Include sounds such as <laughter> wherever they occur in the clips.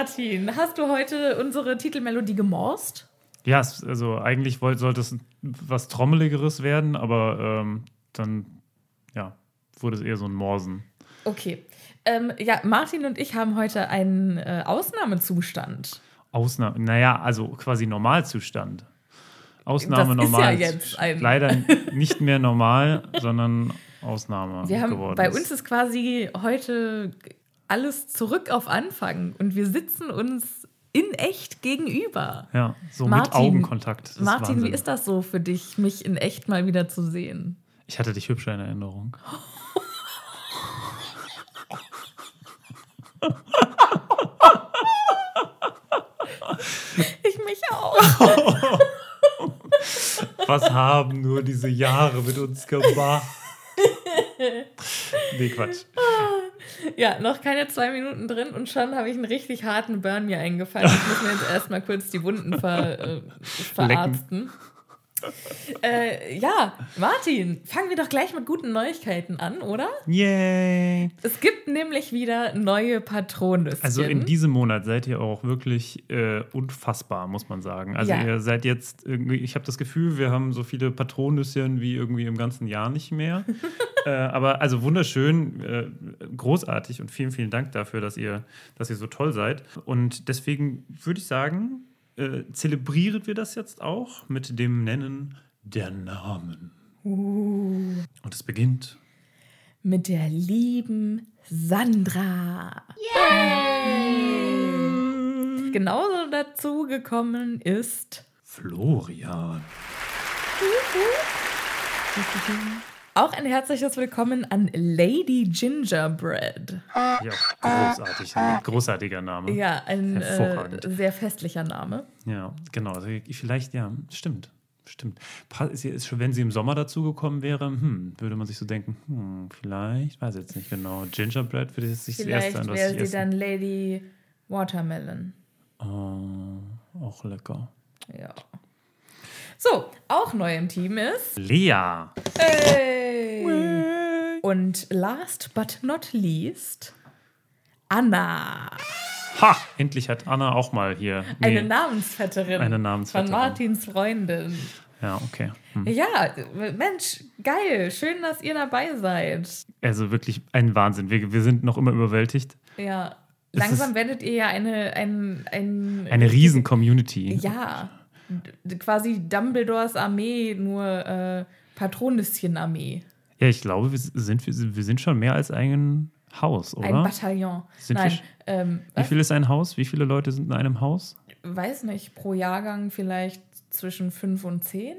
Martin, hast du heute unsere Titelmelodie gemorst? Ja, also eigentlich wollte, sollte es was Trommeligeres werden, aber ähm, dann ja, wurde es eher so ein Morsen. Okay. Ähm, ja, Martin und ich haben heute einen äh, Ausnahmezustand. Ausnahme, naja, also quasi Normalzustand. Ausnahme Das ist ja normal. jetzt ein- <laughs> Leider nicht mehr normal, sondern Ausnahme Wir haben, geworden. bei uns ist quasi heute alles zurück auf Anfang und wir sitzen uns in echt gegenüber. ja, so mit Martin, Augenkontakt. Das ist Martin, Wahnsinn. wie ist das so für dich, mich in echt mal wieder zu sehen? Ich hatte dich hübscher in Erinnerung. <laughs> Ich mich auch. <laughs> Was haben nur diese Jahre mit uns gemacht? Nee, Quatsch. <laughs> Ja, noch keine zwei Minuten drin und schon habe ich einen richtig harten Burn mir eingefallen. Ich muss mir jetzt erstmal kurz die Wunden ver, äh, verarzten. <laughs> Äh, ja, Martin, fangen wir doch gleich mit guten Neuigkeiten an, oder? Yay! Es gibt nämlich wieder neue Patronüschen. Also in diesem Monat seid ihr auch wirklich äh, unfassbar, muss man sagen. Also Ja. ihr seid jetzt irgendwie, ich habe das Gefühl, wir haben so viele Patronüschen wie irgendwie im ganzen Jahr nicht mehr. <laughs> äh, aber also wunderschön, äh, großartig und vielen, vielen Dank dafür, dass ihr, dass ihr so toll seid. Und deswegen würde ich sagen, äh, zelebrieren wir das jetzt auch mit dem Nennen der Namen. Uh. Und es beginnt mit der lieben Sandra. Genauso dazu gekommen ist Florian. Auch ein herzliches Willkommen an Lady Gingerbread. Ja, großartig. Ein großartiger Name. Ja, ein äh, sehr festlicher Name. Ja, genau. Also vielleicht, ja, stimmt. Stimmt. Wenn sie im Sommer dazugekommen wäre, hm, würde man sich so denken, hm, vielleicht, weiß jetzt nicht genau. Gingerbread würde nicht das erste an, was wäre sie dann Lady Watermelon. Oh, auch lecker. Ja. So, auch neu im Team ist. Lea. Hey. Und last but not least, Anna. Ha! Endlich hat Anna auch mal hier. Eine nee. Namensvetterin. Eine Namensvetterin. Von Martins Freundin. Ja, okay. Hm. Ja, Mensch, geil. Schön, dass ihr dabei seid. Also wirklich ein Wahnsinn. Wir, wir sind noch immer überwältigt. Ja. Es Langsam werdet ihr ja eine, ein, ein, Eine riesen Community. Ja. Quasi Dumbledores Armee, nur äh, Patronüschen-Armee. Ja, ich glaube, wir sind, wir sind schon mehr als ein Haus, oder? Ein Bataillon. Sind wir Nein, sch- ähm, Wie viel ist ein Haus? Wie viele Leute sind in einem Haus? weiß nicht, pro Jahrgang vielleicht zwischen fünf und zehn.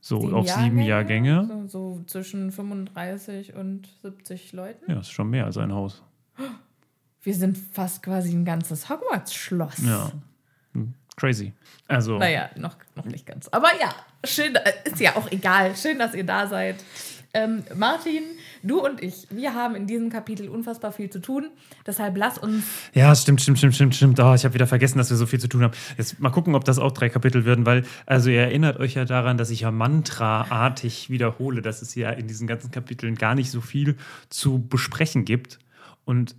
So auf sieben Jahrgänge. So, so zwischen 35 und 70 Leuten. Ja, ist schon mehr als ein Haus. Wir sind fast quasi ein ganzes Hogwarts-Schloss. Ja. Hm, Crazy. Also. Naja, noch, noch nicht ganz. Aber ja, schön, äh, ist ja auch egal. Schön, dass ihr da seid. Ähm, Martin, du und ich, wir haben in diesem Kapitel unfassbar viel zu tun. Deshalb lass uns. Ja, stimmt, stimmt, stimmt, stimmt, stimmt. Oh, ich habe wieder vergessen, dass wir so viel zu tun haben. Jetzt mal gucken, ob das auch drei Kapitel werden, weil, also ihr erinnert euch ja daran, dass ich ja mantraartig wiederhole, dass es ja in diesen ganzen Kapiteln gar nicht so viel zu besprechen gibt. Und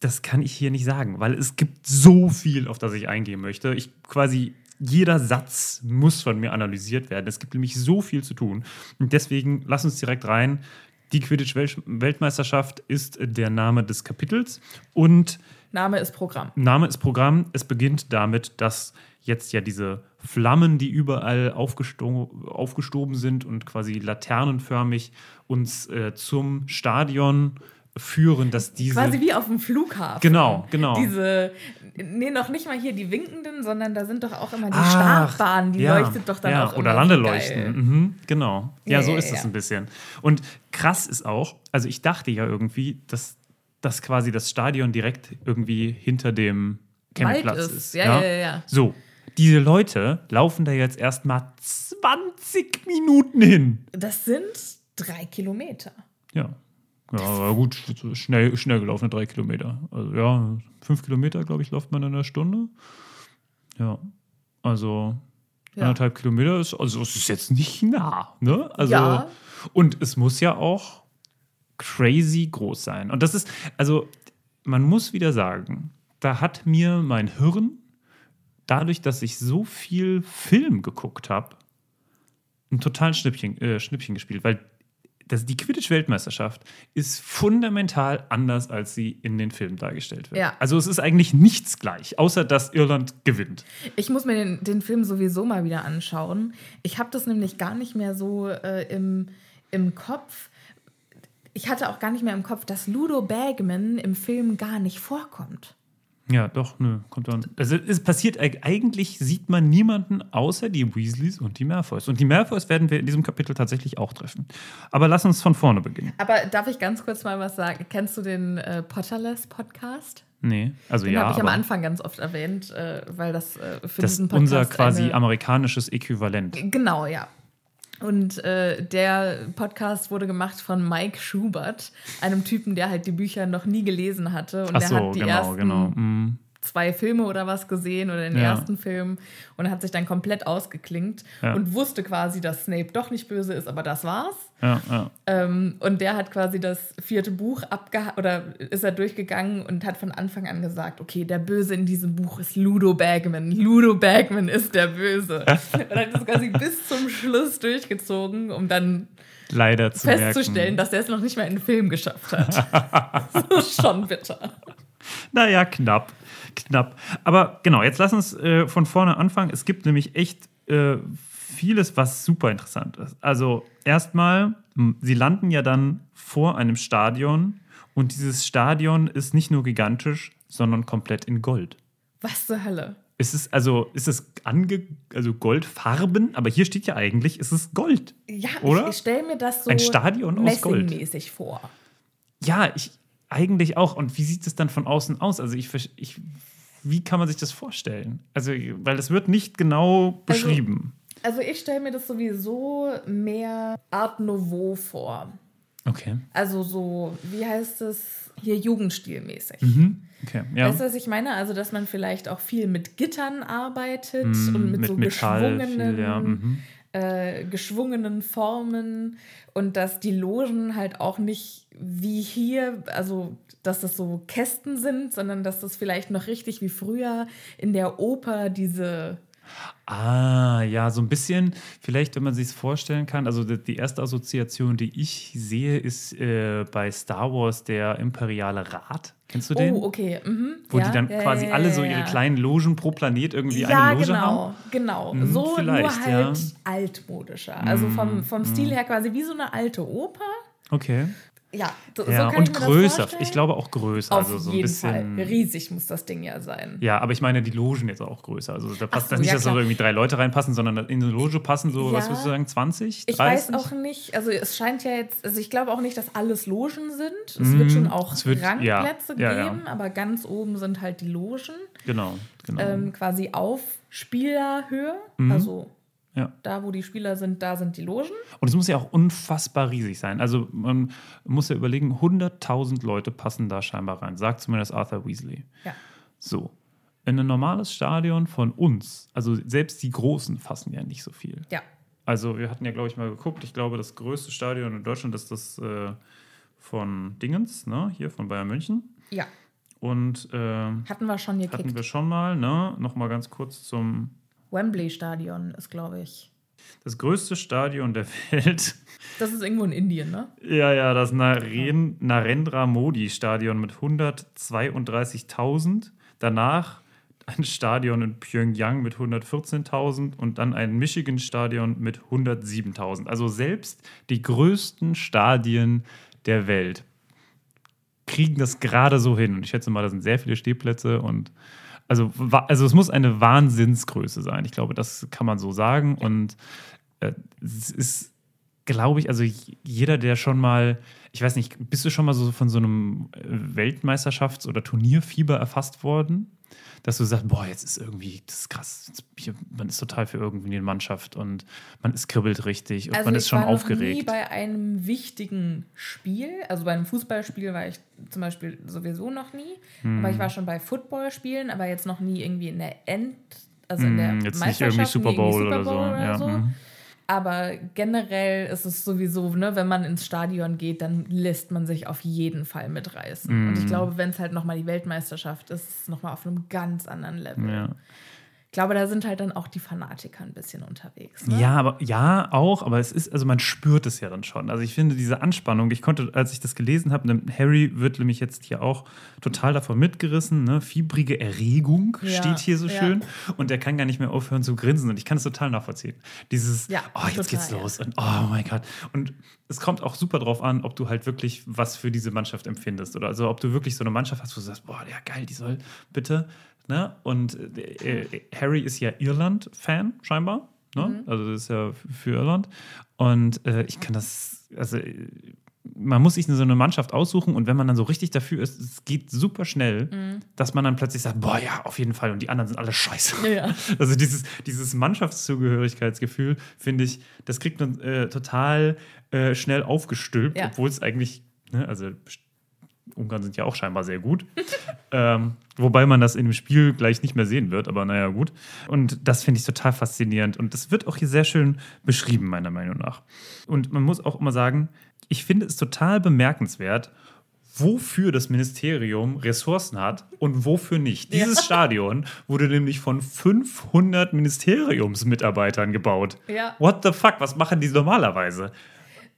das kann ich hier nicht sagen, weil es gibt so viel, auf das ich eingehen möchte. Ich quasi jeder Satz muss von mir analysiert werden. Es gibt nämlich so viel zu tun. Und deswegen lass uns direkt rein. Die Quidditch-Weltmeisterschaft ist der Name des Kapitels und Name ist Programm. Name ist Programm. Es beginnt damit, dass jetzt ja diese Flammen, die überall aufgesto aufgestoben sind und quasi laternenförmig uns äh, zum Stadion führen, dass diese. Quasi wie auf dem Flughafen. Genau, genau. Diese, nee, noch nicht mal hier die winkenden, sondern da sind doch auch immer die Ach, Startbahn, die ja, leuchtet doch dann ja, auch Oder Landeleuchten. Mhm, genau. Ja, ja so ist es ein bisschen. Und krass ist auch, also ich dachte ja irgendwie, dass, dass quasi das Stadion direkt irgendwie hinter dem Campingplatz ist. ist. Ja, ja, ja, ja. So. Diese Leute laufen da jetzt erstmal 20 Minuten hin. Das sind drei Kilometer. Ja, ja, aber gut, schnell, schnell gelaufene drei Kilometer. Also ja, fünf Kilometer, glaube ich, läuft man in einer Stunde. Ja, also ja. anderthalb Kilometer ist, also es ist jetzt nicht nah. Ne? Also, ja. Und es muss ja auch crazy groß sein. Und das ist, also man muss wieder sagen, da hat mir mein Hirn, dadurch, dass ich so viel Film geguckt habe, ein totalen Schnippchen, äh, Schnippchen gespielt, weil das, die Quidditch-Weltmeisterschaft ist fundamental anders, als sie in den Filmen dargestellt wird. Ja. Also es ist eigentlich nichts gleich, außer dass Irland gewinnt. Ich muss mir den, den Film sowieso mal wieder anschauen. Ich habe das nämlich gar nicht mehr so äh, im, im Kopf. Ich hatte auch gar nicht mehr im Kopf, dass Ludo Bagman im Film gar nicht vorkommt. Ja, doch, nö, kommt dann. Also es passiert eigentlich, sieht man niemanden außer die Weasleys und die Malfoys. Und die Malfoys werden wir in diesem Kapitel tatsächlich auch treffen. Aber lass uns von vorne beginnen. Aber darf ich ganz kurz mal was sagen? Kennst du den äh, Potterless Podcast? Nee, also den ja. habe ich am Anfang ganz oft erwähnt, äh, weil das äh, für das diesen Podcast unser quasi amerikanisches Äquivalent. Genau, ja. Und äh, der Podcast wurde gemacht von Mike Schubert, einem Typen, der halt die Bücher noch nie gelesen hatte. Und Ach der so, hat die genau, ersten genau. Mhm zwei Filme oder was gesehen oder den ja. ersten Film und hat sich dann komplett ausgeklingt ja. und wusste quasi, dass Snape doch nicht böse ist, aber das war's. Ja, ähm, und der hat quasi das vierte Buch abgehakt oder ist er durchgegangen und hat von Anfang an gesagt, okay, der Böse in diesem Buch ist Ludo Bagman. Ludo Bagman ist der Böse. <laughs> und hat das quasi bis zum Schluss durchgezogen, um dann leider zu festzustellen, merken. dass er es noch nicht mal in den Film geschafft hat. <laughs> das ist schon bitter. Naja, knapp knapp. Aber genau, jetzt lass uns äh, von vorne anfangen. Es gibt nämlich echt äh, vieles, was super interessant ist. Also erstmal, sie landen ja dann vor einem Stadion und dieses Stadion ist nicht nur gigantisch, sondern komplett in Gold. Was zur Hölle? Ist es also ist es ange also Goldfarben, aber hier steht ja eigentlich, ist es Gold. Ja, oder? ich, ich stelle mir das so ein Stadion aus Gold mäßig vor. Ja, ich eigentlich auch. Und wie sieht es dann von außen aus? Also ich, ich wie kann man sich das vorstellen? Also, weil das wird nicht genau also, beschrieben. Also, also ich stelle mir das sowieso mehr Art Nouveau vor. Okay. Also so, wie heißt es hier, Jugendstilmäßig. Mhm. Okay, ja. Weißt du, was ich meine? Also, dass man vielleicht auch viel mit Gittern arbeitet mhm, und mit, mit so Metall geschwungenen, viel, ja. mhm. Äh, geschwungenen Formen und dass die Logen halt auch nicht wie hier, also dass das so Kästen sind, sondern dass das vielleicht noch richtig wie früher in der Oper diese Ah, ja, so ein bisschen, vielleicht, wenn man sich es vorstellen kann. Also, die erste Assoziation, die ich sehe, ist äh, bei Star Wars der Imperiale Rat. Kennst du den? Oh, okay. Mhm. Wo ja, die dann ja, quasi ja, alle so ihre kleinen Logen pro Planet irgendwie eine Loge genau, haben. genau. Mhm, so vielleicht, nur halt altmodischer. Also vom, vom Stil mhm. her quasi wie so eine alte Oper. Okay. Ja, so, Ja, so und größer. Ich glaube auch größer. Auf also so ein jeden bisschen. Fall. Riesig muss das Ding ja sein. Ja, aber ich meine die Logen jetzt auch größer. Also da passt so, das nicht, ja, dass da irgendwie drei Leute reinpassen, sondern in eine Loge passen so, was Ja. würdest du sagen, 20? 30? Ich weiß auch nicht, also es scheint ja jetzt, also ich glaube auch nicht, dass alles Logen sind. Es wird schon auch wird- Rangplätze geben, aber ganz oben sind halt die Logen, Genau, genau. ähm, quasi auf Spielerhöhe. Mhm. Also ja. da, wo die Spieler sind, da sind die Logen. Und es muss ja auch unfassbar riesig sein. Also man muss ja überlegen, 100.000 Leute passen da scheinbar rein, sagt zumindest Arthur Weasley. Ja. So. In ein normales Stadion von uns, also selbst die Großen fassen ja nicht so viel. Ja. Also wir hatten ja, glaube ich, mal geguckt. Ich glaube, das größte Stadion in Deutschland ist das äh, von Dingens, ne? hier von Bayern München. Ja. Und äh, Hatten wir schon gekickt. hatten wir schon mal, ne? Nochmal ganz kurz zum Wembley-Stadion ist, glaube ich. das größte Stadion der Welt. Das ist irgendwo in Indien, ne? Ja, ja, das Naren, Narendra Modi Stadion mit 132.000. Danach ein Stadion in Pyongyang mit 114.000 und dann ein Michigan Stadion mit 107.000. Also selbst die größten Stadien der Welt kriegen das gerade so hin. Und ich schätze mal, da sind sehr viele Stehplätze und also, also es muss eine Wahnsinnsgröße sein. Ich glaube, das kann man so sagen. Und äh, es ist, glaube ich, also jeder, der schon mal, ich weiß nicht, bist du schon mal so von so einem äh, Weltmeisterschafts- oder Turnierfieber erfasst worden? Dass du sagst, boah, jetzt ist irgendwie, das ist krass, hier, man ist total für irgendwie eine Mannschaft und man ist kribbelt richtig und man ist schon Also war noch nie aufgeregt. bei einem wichtigen Spiel, also bei einem Fußballspiel war ich zum Beispiel sowieso noch nie, Hm. aber ich war schon bei Footballspielen, aber jetzt noch nie irgendwie in der End, also in der Hm, jetzt nicht Meisterschaft, irgendwie Super Bowl Super oder so. Bowl ja, hm. Aber generell ist es sowieso, ne, wenn man ins Stadion geht, dann lässt man sich auf jeden Fall mitreißen. Und Mhm. ich glaube, wenn es halt nochmal die Weltmeisterschaft ist, ist es nochmal auf einem ganz anderen Level. ja. Ich glaube, da sind halt dann auch die Fanatiker ein bisschen unterwegs. Ne? Ja, aber ja, auch, aber es ist, also man spürt es ja dann schon. Also ich finde diese Anspannung, ich konnte, als ich das gelesen habe, ne, Harry wird nämlich jetzt hier auch total davon mitgerissen, ne? Fiebrige Erregung Ja, steht hier so ja. schön. Und er kann gar nicht mehr aufhören zu grinsen. Und ich kann es total nachvollziehen. Dieses, Ja, oh, jetzt total, geht's los. Und oh mein Gott. Und es kommt auch super drauf an, ob du halt wirklich was für diese Mannschaft empfindest. Oder also ob du wirklich so eine Mannschaft hast, wo du sagst, boah, ja geil, die soll bitte. Ne? Und äh, Harry ist ja Irland-Fan, scheinbar. Ne? Mhm. Also das ist ja für Irland. Und äh, ich kann das, also man muss sich so eine Mannschaft aussuchen und wenn man dann so richtig dafür ist, es geht super schnell, Mhm. dass man dann plötzlich sagt, boah, ja, auf jeden Fall und die anderen sind alle scheiße. Ja. <laughs> Also dieses, dieses Mannschaftszugehörigkeitsgefühl, finde ich, das kriegt man äh, total äh, schnell aufgestülpt, Ja. obwohl es eigentlich, ne, also Ungarn sind ja auch scheinbar sehr gut. <laughs> ähm, wobei man das in dem Spiel gleich nicht mehr sehen wird, aber naja, gut. Und das finde ich total faszinierend. Und das wird auch hier sehr schön beschrieben, meiner Meinung nach. Und man muss auch immer sagen, ich finde es total bemerkenswert, wofür das Ministerium Ressourcen hat und wofür nicht. Dieses Stadion wurde nämlich von 500 Ministeriumsmitarbeitern gebaut. Ja. What the fuck? Was machen die normalerweise?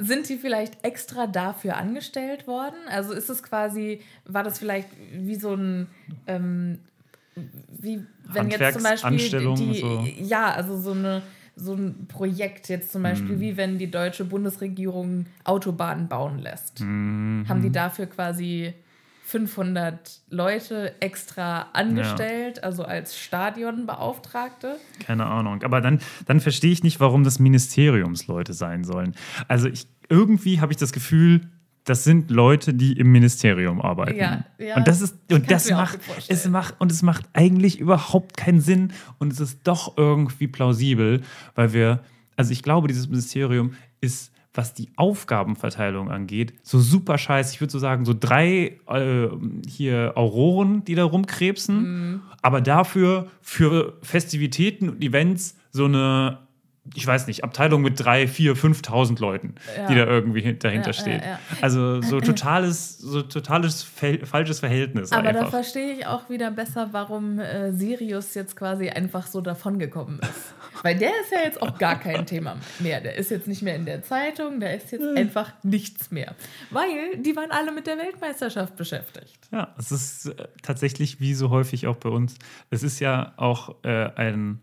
Sind die vielleicht extra dafür angestellt worden? Also ist es quasi, war das vielleicht wie so ein, ähm, wie wenn jetzt zum Beispiel die, so. ja, also so eine so ein Projekt jetzt zum Beispiel, Mhm. wie wenn die deutsche Bundesregierung Autobahnen bauen lässt. Mhm. Haben die dafür quasi 500 Leute extra angestellt, also als Stadionbeauftragte? Keine Ahnung. Aber dann, dann verstehe ich nicht, warum das Ministeriumsleute sein sollen. Also ich, irgendwie habe ich das Gefühl, das sind Leute, die im Ministerium arbeiten. Ja, ja, und das ist und das macht es macht und es macht eigentlich überhaupt keinen Sinn und es ist doch irgendwie plausibel, weil wir also ich glaube, dieses Ministerium ist was die Aufgabenverteilung angeht, so super scheiße. Ich würde so sagen, so drei äh, hier Auroren, die da rumkrebsen, Mhm. aber dafür für Festivitäten und Events so eine, ich weiß nicht, Abteilung mit drei, vier, 5.000 Leuten, Ja. die da irgendwie hin- dahinter Ja, steht. ja. Also so <clears throat> totales, so totales falsches Verhältnis Aber da einfach. verstehe ich auch wieder besser, warum äh, Sirius jetzt quasi einfach so davongekommen ist. <laughs> Weil der ist ja jetzt auch gar kein Thema mehr. Der ist jetzt nicht mehr in der Zeitung, der ist jetzt einfach nichts mehr. Weil die waren alle mit der Weltmeisterschaft beschäftigt. Ja, es ist äh, tatsächlich wie so häufig auch bei uns. Es ist ja auch äh, ein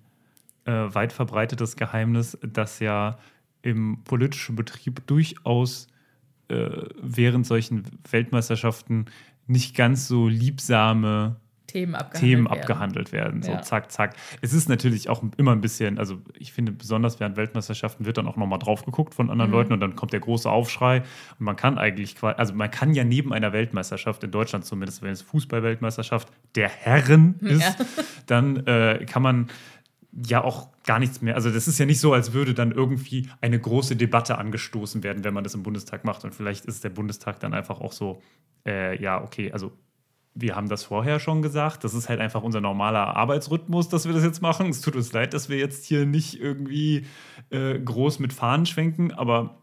äh, weit verbreitetes Geheimnis, dass ja im politischen Betrieb durchaus äh, während solchen Weltmeisterschaften nicht ganz so liebsame Themen abgehandelt Themen werden. abgehandelt werden. So Ja. zack, zack. Es ist natürlich auch immer ein bisschen, also ich finde, besonders während Weltmeisterschaften wird dann auch nochmal drauf geguckt von Mhm. anderen Leuten und dann kommt der große Aufschrei. Und man kann eigentlich, also man kann ja neben einer Weltmeisterschaft, in Deutschland zumindest, wenn es Fußball-Weltmeisterschaft der Herren ist, <laughs> dann äh, kann man ja auch gar nichts mehr. Also das ist ja nicht so, als würde dann irgendwie eine große Debatte angestoßen werden, wenn man das im Bundestag macht. Und vielleicht ist der Bundestag dann einfach auch so, äh, ja, okay, also wir haben das vorher schon gesagt. Das ist halt einfach unser normaler Arbeitsrhythmus, dass wir das jetzt machen. Es tut uns leid, dass wir jetzt hier nicht irgendwie äh, groß mit Fahnen schwenken, aber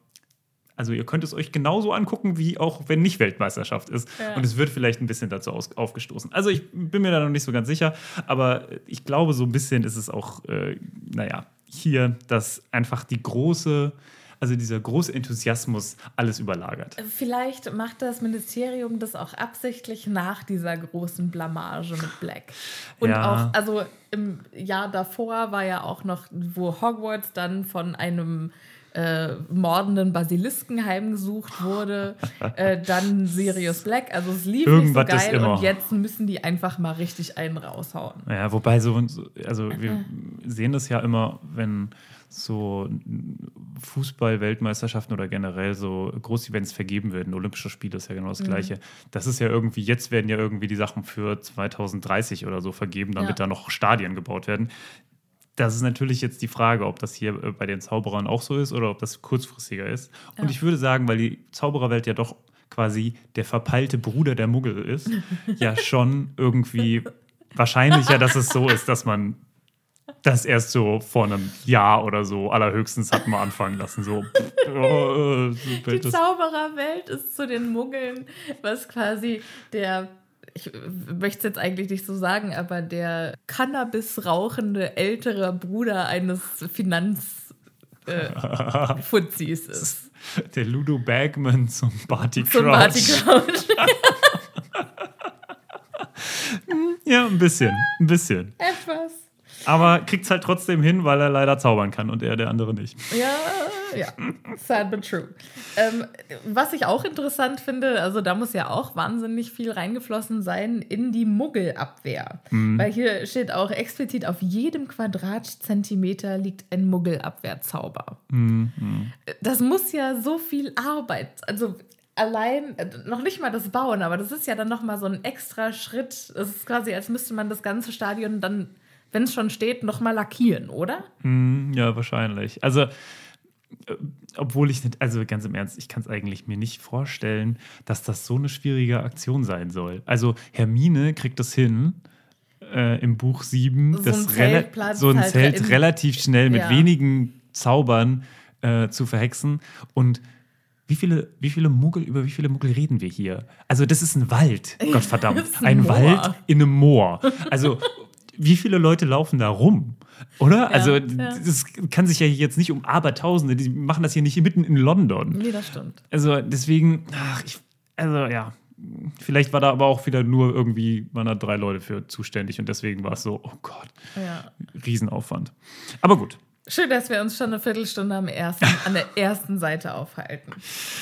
also ihr könnt es euch genauso angucken, wie auch wenn nicht Weltmeisterschaft ist. Ja. Und es wird vielleicht ein bisschen dazu aus, aufgestoßen. Also ich bin mir da noch nicht so ganz sicher, aber ich glaube, so ein bisschen ist es auch, äh, naja, hier, dass einfach die große, also dieser große Enthusiasmus alles überlagert. Vielleicht macht das Ministerium das auch absichtlich nach dieser großen Blamage mit Black. Und Ja. auch, also im Jahr davor war ja auch noch, wo Hogwarts dann von einem äh, mordenden Basilisken heimgesucht wurde, <laughs> äh, dann Sirius Black. Also es lief Irgendwas nicht so geil und jetzt müssen die einfach mal richtig einen raushauen. Ja, wobei so, so- also wir sehen das ja immer, wenn so Fußball-Weltmeisterschaften oder generell so Großevents vergeben werden. Olympische Spiele ist ja genau das Gleiche. Das ist ja irgendwie, jetzt werden ja irgendwie die Sachen für 2030 oder so vergeben, damit Ja. da noch Stadien gebaut werden. Das ist natürlich jetzt die Frage, ob das hier äh, bei den Zauberern auch so ist oder ob das kurzfristiger ist. Und ich würde sagen, weil die Zaubererwelt ja doch quasi der verpeilte Bruder der Muggel ist, <laughs> ja schon irgendwie wahrscheinlicher, dass es so ist, dass man das erst so vor einem Jahr oder so allerhöchstens hat mal anfangen lassen. So, <laughs> oh, äh, Die Zaubererwelt ist zu den Muggeln, was quasi der, ich möchte es jetzt eigentlich nicht so sagen, aber der Cannabis rauchende ältere Bruder eines Finanz äh, <laughs> ist. der Ludo Bagman zum Barty Zum. Marty Crouch. <laughs> Ja, ein bisschen, ein bisschen. <laughs> Etwas. Aber kriegt es halt trotzdem hin, weil er leider zaubern kann und er der andere nicht. Ja, ja. Sad but true. Ähm, was ich auch interessant finde, also da muss ja auch wahnsinnig viel reingeflossen sein in die Muggelabwehr. Weil hier steht auch explizit, auf jedem Quadratzentimeter liegt ein Muggelabwehrzauber. Das muss ja so viel Arbeit, also allein, noch nicht mal das Bauen, aber das ist ja dann nochmal so ein extra Schritt. Es ist quasi, als müsste man das ganze Stadion dann, wenn es schon steht, nochmal lackieren, oder? Ja, wahrscheinlich. Also, äh, obwohl ich nicht, also ganz im Ernst, ich kann es eigentlich mir nicht vorstellen, dass das so eine schwierige Aktion sein soll. Also, Hermine kriegt das hin. Äh, Im Buch 7, So das ein Zeltplatz so ein halt Zelt in- relativ schnell mit Ja. wenigen Zaubern äh, zu verhexen. Und wie viele, wie viele Muggel, über wie viele Muggel reden wir hier? Also, das ist ein Wald, <laughs> Gottverdammt. Ein ein. Wald in einem Moor. Also, wie viele Leute laufen da rum? Oder? also, ja. das kann sich ja jetzt nicht um Abertausende, die machen das hier nicht mitten in London. Nee, das stimmt. Also, deswegen, ach, ich, also ja. Vielleicht war da aber auch wieder nur irgendwie, waren da drei Leute für zuständig und deswegen war es so, oh Gott, Ja. Riesenaufwand. Aber gut. Schön, dass wir uns schon eine Viertelstunde am ersten, an der ersten Seite aufhalten.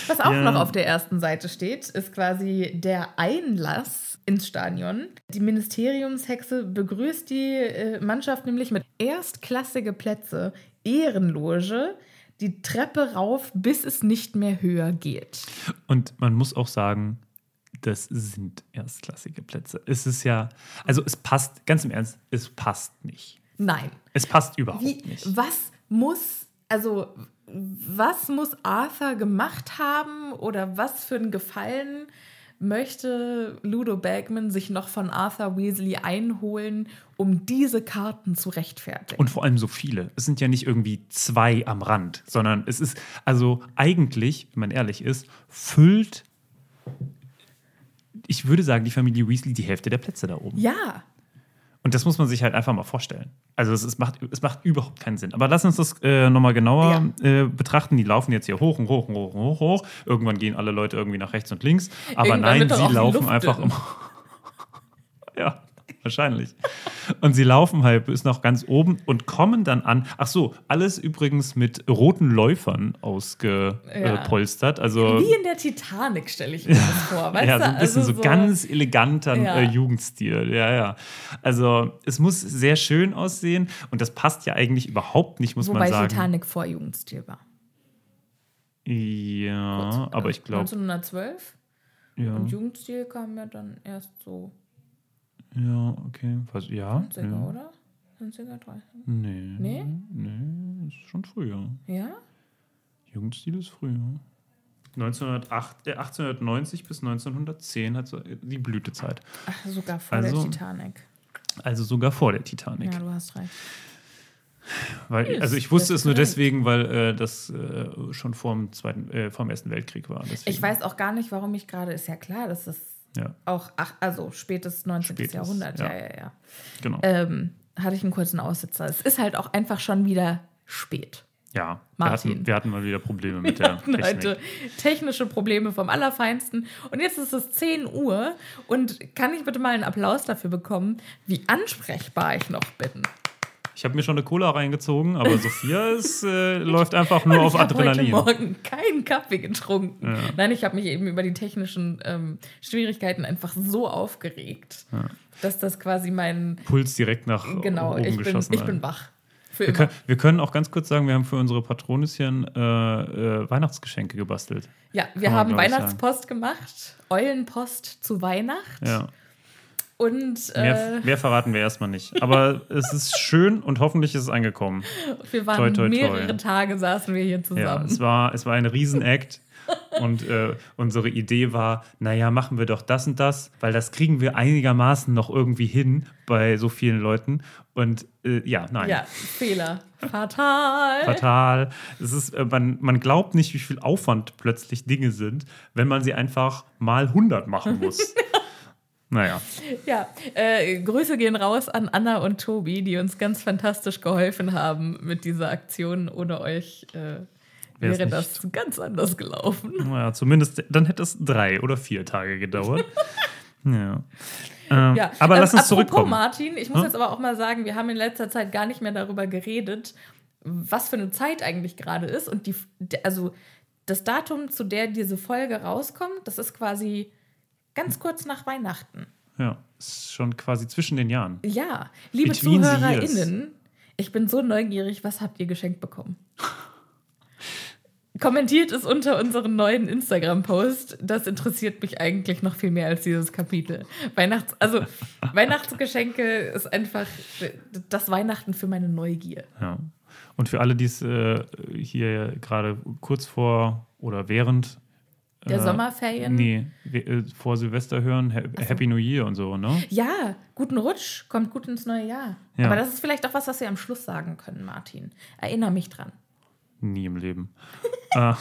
Was auch Ja. noch auf der ersten Seite steht, ist quasi der Einlass ins Stadion. Die Ministeriumshexe begrüßt die äh, Mannschaft nämlich mit erstklassige Plätze, Ehrenloge, die Treppe rauf, bis es nicht mehr höher geht. Und man muss auch sagen, das sind erstklassige Plätze. Es ist ja, also es passt, ganz im Ernst, es passt nicht. Nein. Es passt überhaupt Wie, nicht. was muss, also was muss Arthur gemacht haben oder was für einen Gefallen möchte Ludo Bagman sich noch von Arthur Weasley einholen, um diese Karten zu rechtfertigen? Und vor allem so viele. Es sind ja nicht irgendwie zwei am Rand, sondern es ist, also eigentlich, wenn man ehrlich ist, füllt, ich würde sagen, die Familie Weasley die Hälfte der Plätze da oben. ja, Und das muss man sich halt einfach mal vorstellen. Also es, ist, macht, es macht überhaupt keinen Sinn. Aber lass uns das äh, nochmal genauer äh, betrachten. Die laufen jetzt hier hoch und hoch und hoch und hoch, hoch. Irgendwann gehen alle Leute irgendwie nach rechts und links. Aber Irgendwann nein, sie die laufen einfach immer. <laughs> ja, wahrscheinlich. Und sie laufen halt bis nach ganz oben und kommen dann an. Ach so, alles übrigens mit roten Läufern ausgepolstert. Ja. Also, Wie in der Titanic stelle ich mir das <laughs> vor. Weißt ja, so ein bisschen also so, ganz eleganter Ja. äh, Jugendstil. Ja, ja. Also es muss sehr schön aussehen und das passt ja eigentlich überhaupt nicht, muss Wobei man sagen. Titanic vor Jugendstil war. Ja, aber ich glaube, 1912. ja, Und Jugendstil kam ja dann erst so ja, okay. Was, ja, 20er, ja. oder? 20er, 30er. Nee. Nee? Nee, ist schon früher. Ja? Jugendstil ist früher. 1908, äh, 1890 bis 1910 hat so die Blütezeit. Ach, sogar vor Also- der Titanic. Also sogar vor der Titanic. Ja, du hast recht. Weil, Ist also ich wusste es nur korrekt. deswegen, weil äh, das äh, schon vor dem, zweiten, äh, vor dem Ersten Weltkrieg war. Deswegen. Ich weiß auch gar nicht, warum ich gerade, ist ja klar, dass das Ja, auch, ach, also spätes 19. Spätes, Jahrhundert, ja, ja. ja, ja. genau. Ähm, hatte ich einen kurzen Aussetzer. Es ist halt auch einfach schon wieder spät. ja, wir Martin. hatten, wir hatten mal wieder Probleme mit der <laughs> hatten Technik. heute technische Probleme vom Allerfeinsten. Und jetzt ist es 10 Uhr. Und kann ich bitte mal einen Applaus dafür bekommen, wie ansprechbar ich noch bin? Ich habe mir schon eine Cola reingezogen, aber Sophia ist, äh, läuft einfach nur auf ich habe heute Adrenalin. Morgen keinen Kaffee getrunken. Nein, ich habe mich eben über die technischen ähm, Schwierigkeiten einfach so aufgeregt, dass das quasi mein. Puls direkt nach Genau, oben ich bin, geschossen. ich bin wach. Für wir, können, wir können auch ganz kurz sagen, wir haben für unsere Patronüschen äh, äh, Weihnachtsgeschenke gebastelt. Ja, wir man, haben Weihnachtspost gemacht. Eulenpost zu Weihnacht. Ja. Und Mehr, äh, mehr verraten wir erstmal nicht. Aber <laughs> es ist schön und hoffentlich ist es angekommen. wir waren toi, toi, toi. mehrere Tage saßen wir hier Ja, zusammen. es war, es war ein Riesenakt. <laughs> Und äh, unsere Idee war, naja, machen wir doch das und das, weil das kriegen wir einigermaßen noch irgendwie hin bei so vielen Leuten. Und äh, ja, nein. Ja, Fehler. Fatal. Fatal. Es ist, äh, man, man glaubt nicht, wie viel Aufwand plötzlich Dinge sind, wenn man sie einfach mal 100 machen muss. <laughs> naja. Ja, äh, Grüße gehen raus an Anna und Tobi, die uns ganz fantastisch geholfen haben mit dieser Aktion. Ohne euch äh, wäre das ganz anders gelaufen. naja, zumindest, dann hätte es drei oder vier Tage gedauert. <laughs> ja. Ähm, Ja, aber ähm, lass uns apropos zurückkommen. Martin, ich muss Hm? jetzt aber auch mal sagen, wir haben in letzter Zeit gar nicht mehr darüber geredet, was für eine Zeit eigentlich gerade ist. Und die, also das Datum, zu der diese Folge rauskommt, das ist quasi ganz kurz nach Weihnachten. Ja, ist schon quasi zwischen den Jahren. Ja, liebe Between ZuhörerInnen, ich bin so neugierig, was habt ihr geschenkt bekommen? Kommentiert es unter unseren neuen Instagram-Post. Das interessiert mich eigentlich noch viel mehr als dieses Kapitel. Weihnachts-, also Weihnachtsgeschenke ist einfach das Weihnachten für meine Neugier. Ja. Und für alle, die es äh, hier gerade kurz vor oder während Der äh, Sommerferien. Nee, äh, vor Silvester hören, ha Happy New Year und so, ne? Ja, guten Rutsch, kommt gut ins neue Jahr. Ja. Aber das ist vielleicht auch was, was wir am Schluss sagen können, Martin. Erinnere mich dran. Nie im Leben. <laughs> äh,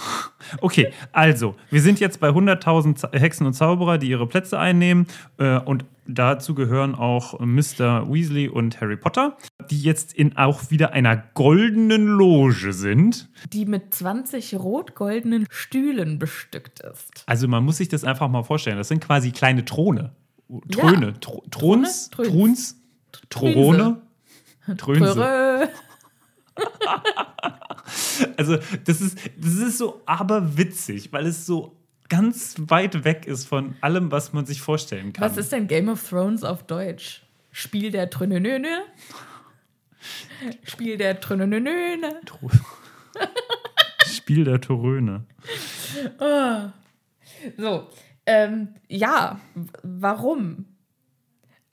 okay, also, wir sind jetzt bei 100.000 Z- Hexen und Zauberer, die ihre Plätze einnehmen. Äh, und dazu gehören auch Mr. Weasley und Harry Potter, die jetzt in auch wieder einer goldenen Loge sind. Die mit 20 rot-goldenen Stühlen bestückt ist. Also, man muss sich das einfach mal vorstellen. Das sind quasi kleine Throne. Throne. Tro Throns. Tröns. Throns. Throne. Trönse. Törö. <laughs> Also, das ist, das ist so aberwitzig, weil es so ganz weit weg ist von allem, was man sich vorstellen kann. Was ist denn Game of Thrones auf Deutsch? Spiel der Trönönöne? Spiel der Trönönöne? <laughs> Spiel der Toröne. So, ähm, ja, warum?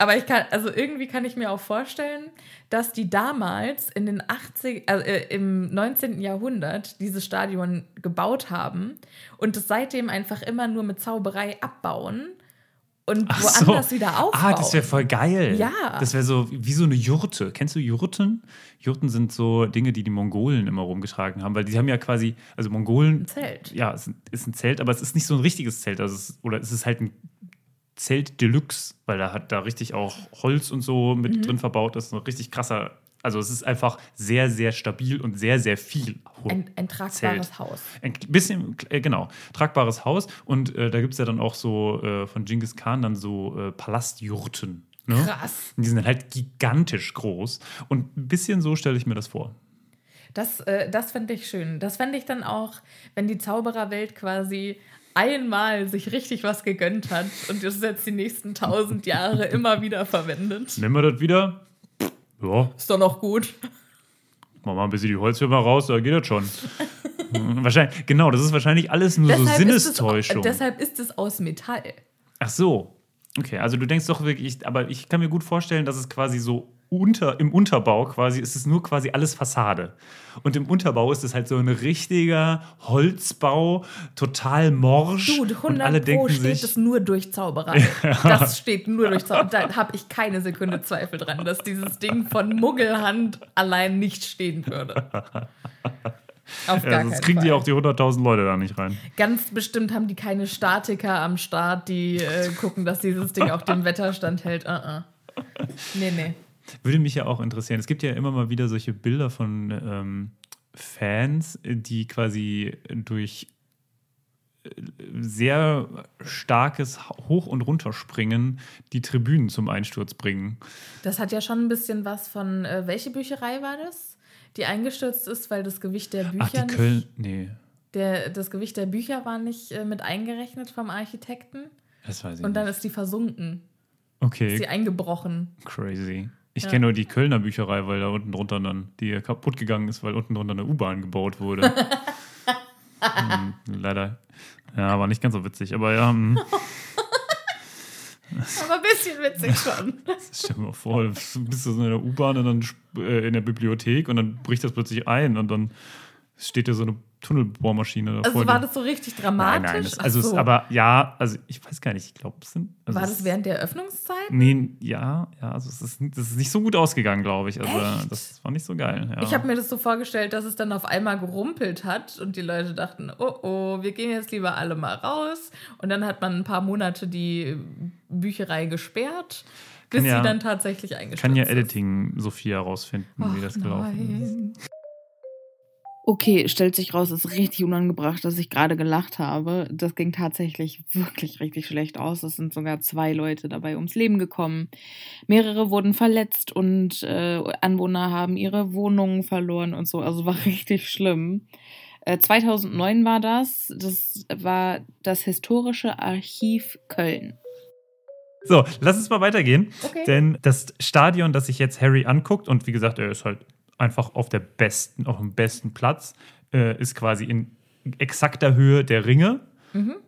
Aber ich kann, also irgendwie kann ich mir auch vorstellen, dass die damals in den 80, also äh, im 19. Jahrhundert dieses Stadion gebaut haben und es seitdem einfach immer nur mit Zauberei abbauen und Ach woanders so. wieder aufbauen. Ah, das wäre voll geil. Ja. Das wäre so wie so eine Jurte. Kennst du Jurten? Jurten sind so Dinge, die die Mongolen immer rumgetragen haben, weil die haben ja quasi, also Mongolen. Ein Zelt. Ja, es ist ein Zelt, aber es ist nicht so ein richtiges Zelt. Also es oder es ist halt ein Zelt Deluxe, weil da hat da richtig auch Holz und so mit Mhm. drin verbaut ist. Ein richtig krasser. Also es ist einfach sehr, sehr stabil und sehr, sehr viel. Ein, ein tragbares Zelt. Haus. Ein bisschen, äh, genau, tragbares Haus. Und äh, da gibt es ja dann auch so äh, von Genghis Khan dann so äh, Palastjurten. Ne? Krass. Und die sind halt gigantisch groß. Und ein bisschen so stelle ich mir das vor. Das, äh, das fände ich schön. Das fände ich dann auch, wenn die Zaubererwelt quasi einmal sich richtig was gegönnt hat und das jetzt die nächsten tausend Jahre <laughs> immer wieder verwendet. Nehmen wir das wieder? Ja, Ist doch noch gut. wir mal ein bisschen die Holzfirma raus, da geht das schon. <laughs> wahrscheinlich, genau, das ist wahrscheinlich alles nur so ist es, Sinnestäuschung. deshalb ist es aus Metall. Ach so. Okay, also du denkst doch wirklich, aber ich kann mir gut vorstellen, dass es quasi so unter, im Unterbau quasi, ist es nur quasi alles Fassade. Und im Unterbau ist es halt so ein richtiger Holzbau, total morsch. Dude, 100 und alle Pro denken steht sich, es nur durch Zauberei. Das <laughs> steht nur durch Zauberei. Da habe ich keine Sekunde Zweifel dran, dass dieses Ding von Muggelhand allein nicht stehen würde. Auf gar ja, sonst kriegen Fall. die auch die 100.000 Leute da nicht rein. Ganz bestimmt haben die keine Statiker am Start, die äh, gucken, dass dieses Ding auch dem Wetterstand hält. Uh -uh. Nee, nee. Würde mich ja auch interessieren. Es gibt ja immer mal wieder solche Bilder von ähm, Fans, die quasi durch äh, sehr starkes Hoch- und Runterspringen die Tribünen zum Einsturz bringen. Das hat ja schon ein bisschen was von. Äh, welche Bücherei war das? Die eingestürzt ist, weil das Gewicht der Bücher Ach, die nicht. Köln. Nee, Der, das Gewicht der Bücher war nicht äh, mit eingerechnet vom Architekten. das weiß ich Und dann nicht. ist die versunken. Okay, Ist sie eingebrochen. crazy. Ich Ja. kenne nur die Kölner Bücherei, weil da unten drunter dann die kaputt gegangen ist, weil unten drunter eine U-Bahn gebaut wurde. <laughs> hm, leider. Ja, war nicht ganz so witzig, aber ja. Hm. <laughs> Aber ein bisschen witzig schon. <laughs> Stell dir mal vor, du bist du so in der U-Bahn und dann äh, in der Bibliothek und dann bricht das plötzlich ein und dann steht da so eine Tunnelbohrmaschine Also war das so richtig Nein, dramatisch? nein, das, Ach also so. es, aber ja, also ich weiß gar nicht, ich glaube, es sind. Also war das während der Öffnungszeit? Nee, ja, ja, also es ist, das ist nicht so gut ausgegangen, glaube ich. Also Echt? das war nicht so geil. Ja. Ich habe mir das so vorgestellt, dass es dann auf einmal gerumpelt hat und die Leute dachten, oh oh, wir gehen jetzt lieber alle mal raus. Und dann hat man ein paar Monate die Bücherei gesperrt, bis ja- sie dann tatsächlich eingestellt kann ja. Editing Sophia herausfinden, wie das gelaufen ist. Okay, stellt sich raus, es ist richtig unangebracht, dass ich gerade gelacht habe. Das ging tatsächlich wirklich richtig schlecht aus. Es sind sogar zwei Leute dabei ums Leben gekommen. Mehrere wurden verletzt und äh, Anwohner haben ihre Wohnungen verloren und so. Also war <laughs> richtig schlimm. Äh, 2009 war das. Das war das Historische Archiv Köln. So, lass uns mal weitergehen. Okay. Denn das Stadion, das sich jetzt Harry anguckt, und wie gesagt, er ist halt einfach auf der besten, auf dem besten Platz, äh, ist quasi in exakter Höhe der Ringe.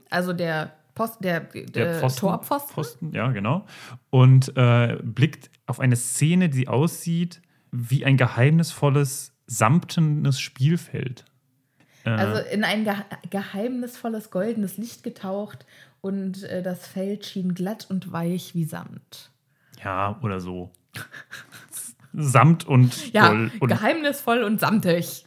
Also der Post, der, der, Pfosten- Torpfosten. Pfosten, ja, genau. Und äh, blickt auf eine Szene, die aussieht wie ein geheimnisvolles, samtenes Spielfeld. Äh, Also in ein ge geheimnisvolles goldenes Licht getaucht und äh, das Feld schien glatt und weich wie Samt. ja, oder so. <laughs> Samt und Ja, Gold. Und, geheimnisvoll und samtig.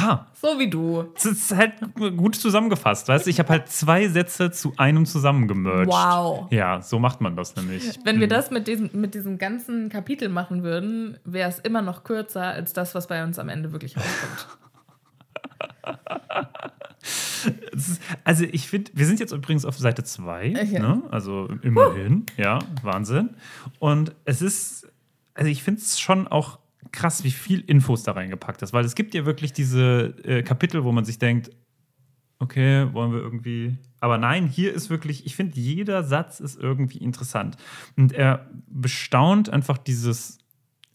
ja, So wie du. es ist halt gut zusammengefasst. Weißt du, ich habe halt zwei Sätze zu einem zusammengemerged. Wow. Ja, so macht man das nämlich. Wenn wir das mit diesem, mit diesem ganzen Kapitel machen würden, wäre es immer noch kürzer als das, was bei uns am Ende wirklich rauskommt. <laughs> Also ich finde, wir sind jetzt übrigens auf Seite 2, Ja. ne? also immerhin, ja, Wahnsinn. Und es ist, also ich finde es schon auch krass, wie viel Infos da reingepackt ist, weil es gibt ja wirklich diese äh, Kapitel, wo man sich denkt, okay, wollen wir irgendwie, aber nein, hier ist wirklich, ich finde, jeder Satz ist irgendwie interessant. Und er bestaunt einfach dieses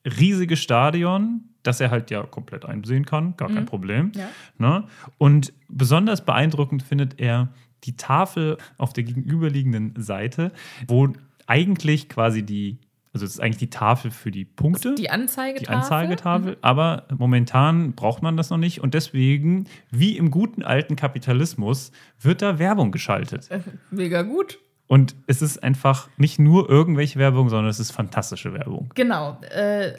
riesige Stadion, das er halt ja komplett einsehen kann, gar kein Problem. Ja. Ne? Und besonders beeindruckend findet er die Tafel auf der gegenüberliegenden Seite, wo eigentlich quasi die, also es ist eigentlich die Tafel für die Punkte. Die Anzeigetafel. Die Anzeigetafel, aber momentan braucht man das noch nicht und deswegen, wie im guten alten Kapitalismus, wird da Werbung geschaltet. Mega gut. Und es ist einfach nicht nur irgendwelche Werbung, sondern es ist fantastische Werbung. Genau. Äh,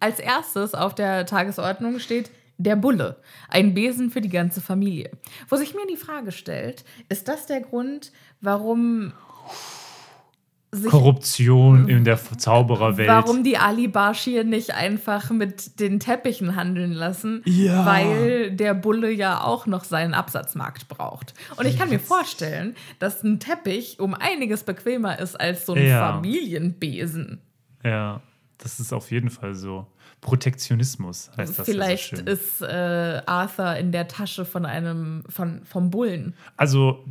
als erstes auf der Tagesordnung steht der Bulle, ein Besen für die ganze Familie. Wo sich mir die Frage stellt, ist das der Grund, warum Korruption in der Zaubererwelt. Warum die Ali Bashir nicht einfach mit den Teppichen handeln lassen, Ja. weil der Bulle ja auch noch seinen Absatzmarkt braucht. Und ich kann mir vorstellen, dass ein Teppich um einiges bequemer ist als so ein Ja. Familienbesen. Ja, das ist auf jeden Fall so. Protektionismus heißt das. Vielleicht ja so ist äh, Arthur in der Tasche von einem von, vom Bullen. Also,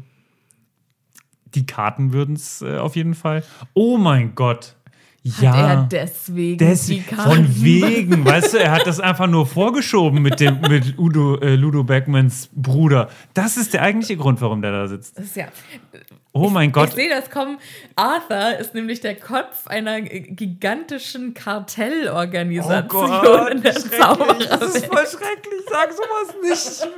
die Karten würden es äh, auf jeden Fall. Oh mein Gott. Ja. Hat er deswegen Des, die Karten? von wegen, weißt du, er hat das einfach nur vorgeschoben mit dem mit Udo, äh, Ludo Beckmans Bruder. Das ist der eigentliche Grund, warum der da sitzt. Das ist ja, Oh mein Ich Gott. sehe das kommen. Arthur ist nämlich der Kopf einer gigantischen Kartellorganisation Oh in der Das ist Zaubererwelt. voll schrecklich, sag sowas nicht.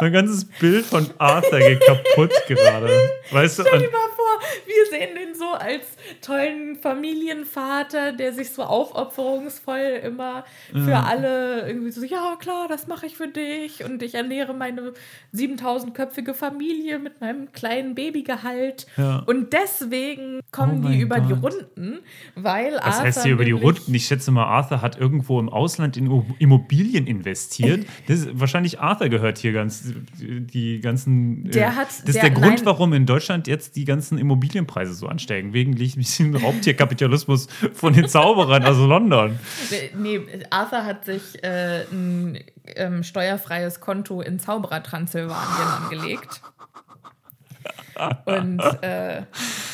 Mein ganzes Bild von Arthur geht kaputt gerade. Weißt du? Stell dir mal vor, wir sehen den so als tollen Familienvater, der sich so aufopferungsvoll immer für alle irgendwie so, ja klar, das mache ich für dich und ich ernähre meine 7000-köpfige Familie mit meinem kleinen Babygehalt. Ja. Und deswegen kommen Oh die über die Gott. Runden, weil Was Arthur heißt hier über die Runden? Ich schätze mal, Arthur hat irgendwo im Ausland in Immobilien investiert. <laughs> Das ist, wahrscheinlich Arthur gehört hier ganz die ganzen. äh, Der hat- das ist der- der Grund, nein. warum in Deutschland jetzt die ganzen Immobilienpreise so ansteigen. Wegen <laughs> Raubtierkapitalismus von den Zauberern aus London. Nee, Arthur hat sich äh, ein ähm, steuerfreies Konto in Zauberer Transsilvanien angelegt. Und äh,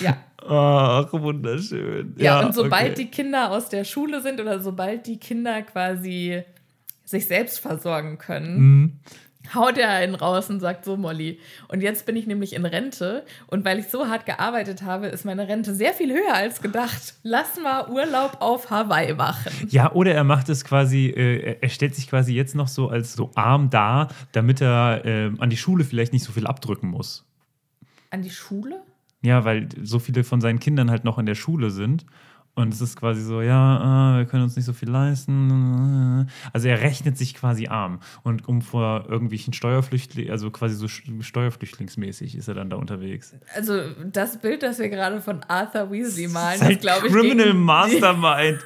ja. Ach, wunderschön. ja, und sobald okay. die Kinder aus der Schule sind oder sobald die Kinder quasi sich selbst versorgen können, Mhm. Haut er einen raus und sagt so, Molly. Und jetzt bin ich nämlich in Rente und weil ich so hart gearbeitet habe, ist meine Rente sehr viel höher als gedacht. Lass mal Urlaub auf Hawaii machen. Ja, oder er macht es quasi, äh, er- stellt sich quasi jetzt noch so als so arm dar, damit er äh, an die Schule vielleicht nicht so viel abdrücken muss. An die Schule? Ja, weil so viele von seinen Kindern halt noch in der Schule sind. Und es ist quasi so, ja, äh, wir können uns nicht so viel leisten. Also er rechnet sich quasi arm. Und um vor irgendwelchen Steuerflüchtlingen, also quasi so steuerflüchtlingsmäßig ist er dann da unterwegs. Also das Bild, das wir gerade von Arthur Weasley malen, das glaube ich Criminal Mastermind.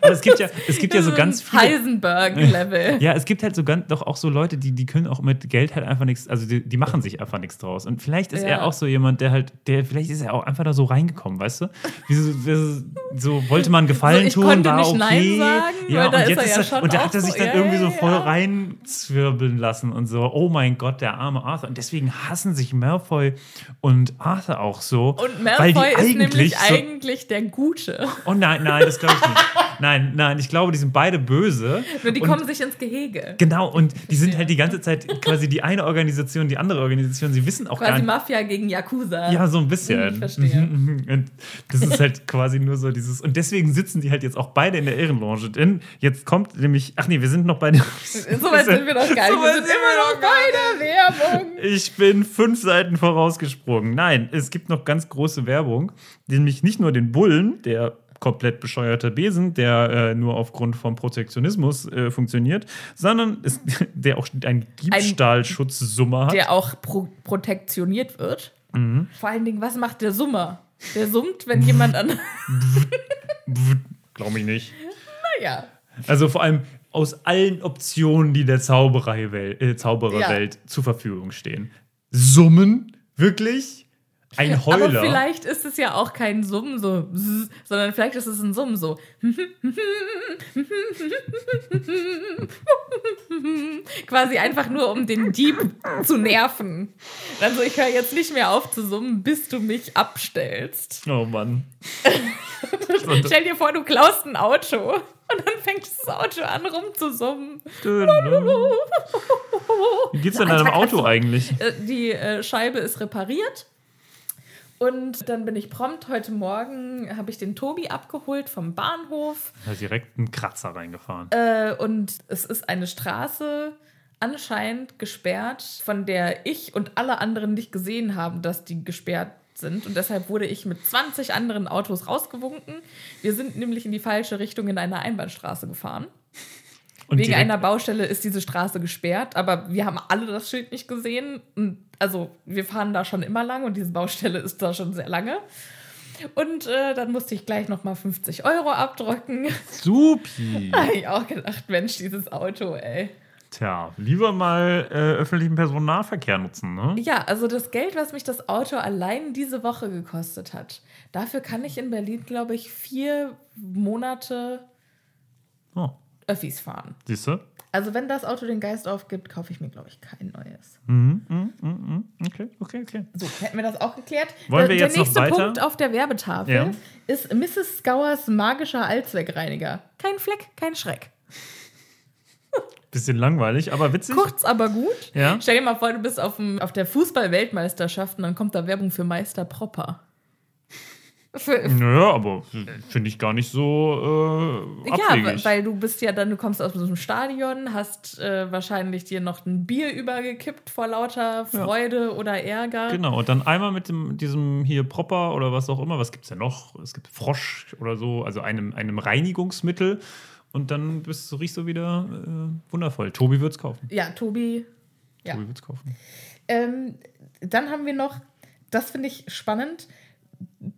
Aber es gibt ja, es gibt ja so <laughs> ganz ist viele. Heisenberg-Level. Ja, es gibt halt so ganz, doch auch so Leute, die, die können auch mit Geld halt einfach nichts, also die, die machen sich einfach nichts draus. Und vielleicht ist Ja. er auch so jemand, der halt, der, vielleicht ist er auch einfach da so reingekommen, weißt du? Wie so, so, so wollte man Gefallen So, ich tun, war nicht okay. Nein sagen, ja, und ist jetzt er ja ist und da hat er sich dann irgendwie so voll reinzwirbeln lassen und so, oh mein Gott, der arme Arthur. Und deswegen hassen sich Malfoy und Arthur auch so. Und weil die Malfoy ist nämlich so, eigentlich der Gute. Oh nein, nein, das glaube ich nicht. <laughs> Nein, nein, ich glaube, die sind beide böse. Nur die Und- kommen sich ins Gehege. Genau, und die sind halt die ganze Zeit quasi die eine Organisation, die andere Organisation. Sie wissen auch gar Quasi nicht. Mafia gegen Yakuza. Ja, so ein bisschen. Hm, verstehe. Mhm, mhm. Und das ist halt <laughs> quasi nur so dieses. Und deswegen sitzen die halt jetzt auch beide in der Ehrenlounge. Denn jetzt kommt nämlich. Ach nee, wir sind noch bei der. <laughs> So weit sind wir noch gar nicht. So Wir sind sind immer noch bei der Werbung. Ich bin fünf Seiten vorausgesprungen. Nein, es gibt noch ganz große Werbung, nämlich nicht nur den Bullen, der komplett bescheuerte Besen, der äh, nur aufgrund von Protektionismus äh, funktioniert, sondern es, <laughs> der auch einen Diebstahlschutzsumme hat. Der auch pro protektioniert wird. Mhm. Vor allen Dingen, was macht der Summer? Der summt, wenn jemand an. Glaube ich nicht. naja. Also vor allem aus allen Optionen, die der Zaubererwelt, äh, Zaubererwelt zur Verfügung stehen. Summen? Wirklich? Ein Heuler? Aber vielleicht ist es ja auch kein Summen so, sondern vielleicht ist es ein Summen so. Quasi einfach nur, um den Dieb zu nerven. Also ich höre jetzt nicht mehr auf zu summen, bis du mich abstellst. oh Mann. <laughs> Stell dir vor, du klaust ein Auto und dann fängt das Auto an rumzusummen. Wie geht's denn deinem Auto eigentlich? Äh, Die äh, Scheibe ist repariert. Und dann bin ich prompt heute Morgen, habe ich den Tobi abgeholt vom Bahnhof. Da ist direkt ein Kratzer reingefahren. Äh, und es ist eine Straße anscheinend gesperrt, von der ich und alle anderen nicht gesehen haben, dass die gesperrt sind. Und deshalb wurde ich mit 20 anderen Autos rausgewunken. Wir sind nämlich in die falsche Richtung in einer Einbahnstraße gefahren. Und Wegen einer Baustelle ist diese Straße gesperrt, aber wir haben alle das Schild nicht gesehen. Also wir fahren da schon immer lang und diese Baustelle ist da schon sehr lange. Und äh, dann musste ich gleich nochmal 50 Euro abdrücken. Supi. <laughs> da habe ich auch gedacht, Mensch, dieses Auto, ey. Tja, lieber mal äh, öffentlichen Personennahverkehr nutzen, ne? Ja, also das Geld, was mich das Auto allein diese Woche gekostet hat, dafür kann ich in Berlin, glaube ich, vier Monate Oh, Öffis fahren. siehst du? Also wenn das Auto den Geist aufgibt, kaufe ich mir, glaube ich, kein neues. Okay, okay, okay. So, hätten wir das auch geklärt. Wollen der, wir jetzt der noch nächste weiter? Punkt auf der Werbetafel Ja. ist Mrs. Scouers magischer Allzweckreiniger. Kein Fleck, kein Schreck. <laughs> Bisschen langweilig, aber witzig. Kurz, aber gut. Ja. Stell dir mal vor, du bist auf, dem, auf der Fußball-Weltmeisterschaft und dann kommt da Werbung für Meister Propper. Für, Naja, aber finde ich gar nicht so äh, ja, weil du bist ja dann, du kommst aus so einem Stadion, hast äh, wahrscheinlich dir noch ein Bier übergekippt vor lauter Freude oder Ärger. Genau, und dann einmal mit dem, diesem hier Propper oder was auch immer, was gibt es denn noch? Es gibt Frosch oder so, also einem, einem Reinigungsmittel. Und dann bist du, riechst du wieder äh, wundervoll. Tobi wird es kaufen. Ja, Tobi. Ja. Tobi wird es kaufen. Ähm, dann haben wir noch, das finde ich spannend,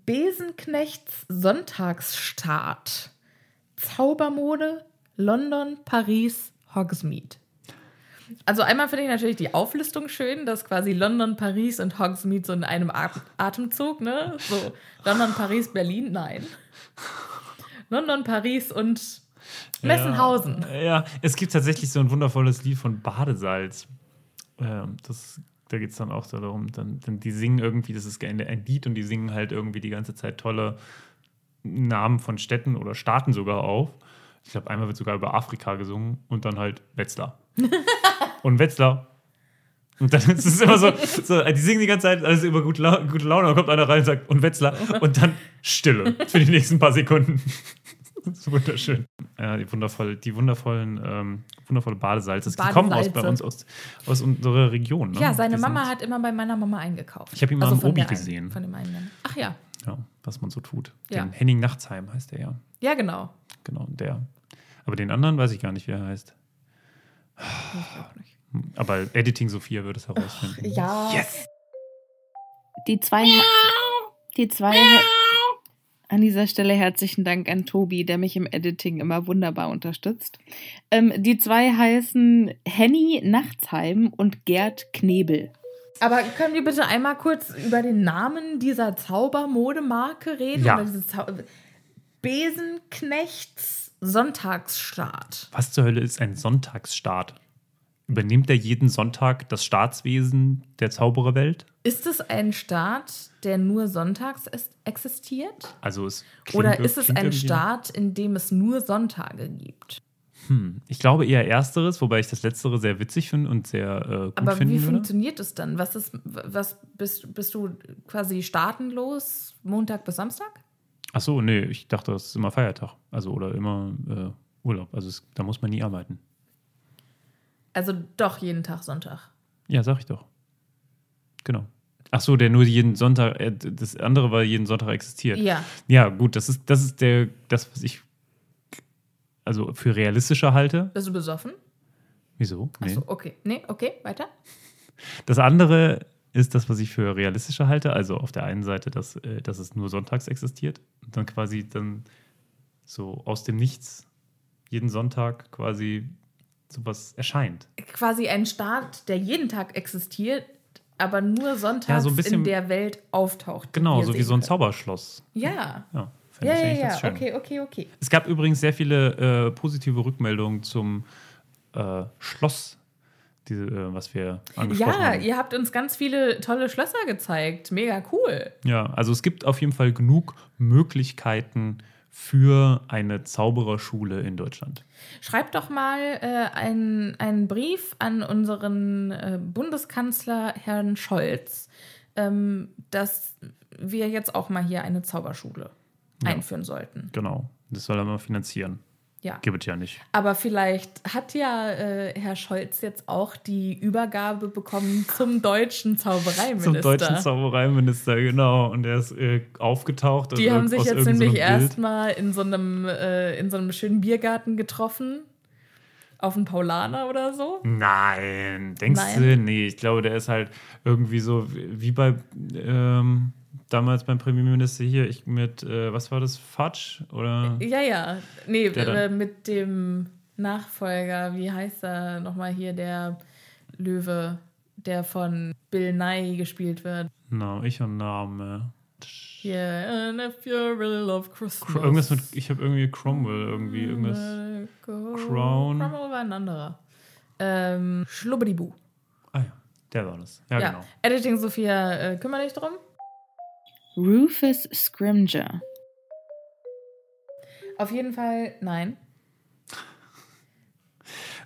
Besenknechts Sonntagsstart. Zaubermode, London, Paris, Hogsmeade. Also einmal finde ich natürlich die Auflistung schön, dass quasi London, Paris und Hogsmeade so in einem Atem Atemzug, ne? So London, Paris, Berlin, nein. London, Paris und Messenhausen. Ja, ja, es gibt tatsächlich so ein wundervolles Lied von Badesalz. Ähm, das, da geht es dann auch so darum, dann, dann die singen irgendwie, das ist ein, ein Lied und die singen halt irgendwie die ganze Zeit tolle Namen von Städten oder Staaten sogar auf. Ich glaube, einmal wird sogar über Afrika gesungen und dann halt Wetzlar. <laughs> und Wetzlar. Und dann ist es immer so, so, die singen die ganze Zeit, alles über gute, La gute Laune, dann kommt einer rein und sagt, und Wetzlar. Und dann Stille für die nächsten paar Sekunden. <laughs> Das ist wunderschön. Ja, die, wundervoll, die wundervollen, ähm, wundervolle Badesalze. Die kommen aus, bei uns aus, aus unserer Region. Ne? Ja, seine Die Mama sind- hat immer bei meiner Mama eingekauft. Ich hab ihn mal im von Obi der einen- gesehen. Von dem einen. Ach ja. Ja, was man so tut. Ja. Den Henning Nachtsheim heißt er ja. Ja, genau. Genau, der. Aber den anderen weiß ich gar nicht, wie er heißt. Ich auch nicht. Aber Editing Sophia wird es herausfinden. Ja. Die zwei, die zwei, an dieser Stelle herzlichen Dank an Tobi, der mich im Editing immer wunderbar unterstützt. Ähm, die zwei heißen Henny Nachtsheim und Gerd Knebel. Aber können wir bitte einmal kurz über den Namen dieser Zaubermodemarke reden? Ja. Zau Besenknechts Sonntagsstart. Was zur Hölle ist ein Sonntagsstaat? Übernimmt er jeden Sonntag das Staatswesen der Zaubererwelt? Ist es ein Staat, der nur sonntags existiert? Also es klingt Oder ist es ein Staat, in dem es nur Sonntage gibt? Ich glaube eher ersteres, wobei ich das letztere sehr witzig finde und sehr äh, gut Aber finden wie würde. funktioniert es dann? Was ist, was bist, bist du quasi staatenlos Montag bis Samstag? Ach so, nee, ich dachte, das ist immer Feiertag. Also oder immer äh, Urlaub. Also es, da muss man nie arbeiten. Also doch jeden Tag Sonntag. Ja, sag ich doch. Genau. Ach so, der nur jeden Sonntag, äh, das andere war jeden Sonntag existiert. Ja. Ja, gut, das ist, das ist der, das, was ich also für realistischer halte. Bist du besoffen? Wieso? Nee. Achso, okay. Nee, okay, weiter. Das andere ist das, was ich für realistischer halte. Also auf der einen Seite, dass, äh, dass es nur sonntags existiert und dann quasi dann so aus dem Nichts jeden Sonntag quasi sowas erscheint. Quasi ein Staat, der jeden Tag existiert, aber nur sonntags Ja, so bisschen- in der Welt auftaucht. Genau, so wie so ein. Zauberschloss. Ja. Ja, Ja, ja, ja. Okay, okay, okay. Es gab übrigens sehr viele äh, positive Rückmeldungen zum äh, Schloss, diese, äh, was wir angesprochen Ja, haben. ihr habt uns ganz viele tolle Schlösser gezeigt. Mega cool. Ja, also es gibt auf jeden Fall genug Möglichkeiten für eine Zaubererschule in Deutschland. Schreibt doch mal äh, einen, einen Brief an unseren äh, Bundeskanzler Herrn Scholz, ähm, dass wir jetzt auch mal hier eine Zauberschule einführen sollten. Genau. Das soll er mal finanzieren. Ja. Gibt es ja nicht. Aber vielleicht hat ja äh, Herr Scholz jetzt auch die Übergabe bekommen zum deutschen Zaubereiminister. Zum deutschen Zaubereiminister, genau. Und der ist äh, aufgetaucht. Die aus haben sich jetzt nämlich erstmal in so einem äh, in so einem schönen Biergarten getroffen. Auf dem Paulaner oder so. Nein, denkst Nein. du? Nee, ich glaube, der ist halt irgendwie so wie bei ähm, damals beim Premierminister hier, ich mit, äh, was war das, Fudge? Oder? Ja, ja. Nee, äh, mit dem Nachfolger, wie heißt er nochmal hier, der Löwe, der von Bill Nye gespielt wird. Na, ich und Name. Hier, and if you really love Christmas. Cro- Irgendwas mit, ich habe irgendwie Cromwell, irgendwie irgendwas. Crown. Cromwell war ein anderer. Ähm, Schlubbedibu. Ah ja, der war das. Ja, Ja, genau. Editing Sophia, äh, kümmere dich drum. Rufus Scrimger. Auf jeden Fall nein.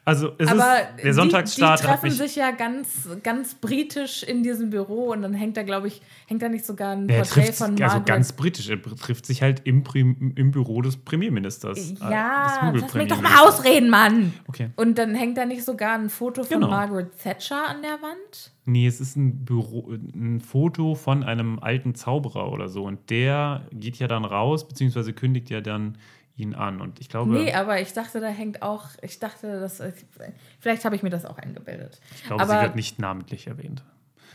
Also, es Aber ist, der Sonntagsstart die, die treffen sich ja ganz, ganz britisch in diesem Büro und dann hängt da, glaube ich, hängt da nicht sogar ein Porträt trifft, von sich- Margaret. also ganz britisch, er trifft sich halt im, Prim, im Büro des Premierministers. äh, ja, lass mich doch mal ausreden, Mann. Okay. Und dann hängt da nicht sogar ein Foto von Genau. Margaret Thatcher an der Wand? Nee, es ist ein, Büro, ein Foto von einem alten Zauberer oder so. Und der geht ja dann raus, beziehungsweise kündigt ja dann ihn an. Und ich glaube, Nee, aber ich dachte, da hängt auch, ich dachte, das, vielleicht habe ich mir das auch eingebildet. ich glaube sie aber- wird nicht namentlich erwähnt.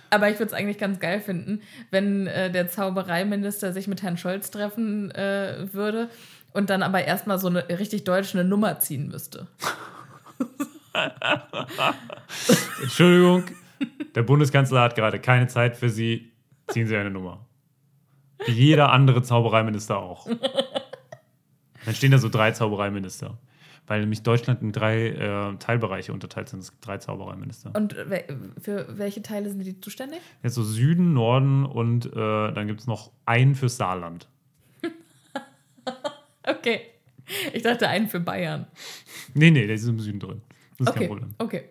Aber ich würde es eigentlich ganz geil finden, wenn äh, der Zaubereiminister sich mit Herrn Scholz treffen äh, würde und dann aber erstmal so eine richtig deutsche eine Nummer ziehen müsste. <laughs> Entschuldigung, der Bundeskanzler hat gerade keine Zeit für Sie. Ziehen Sie eine Nummer. Wie jeder andere Zaubereiminister auch. Dann stehen da so drei Zaubereiminister. Weil nämlich Deutschland in drei äh, Teilbereiche unterteilt sind. Es gibt drei Zaubereiminister. Und we für welche Teile sind die zuständig? Jetzt so Süden, Norden und äh, dann gibt es noch einen fürs Saarland. <laughs> Okay. Ich dachte einen für Bayern. Nee, nee, der ist im Süden drin. Das ist kein Okay, Problem. okay.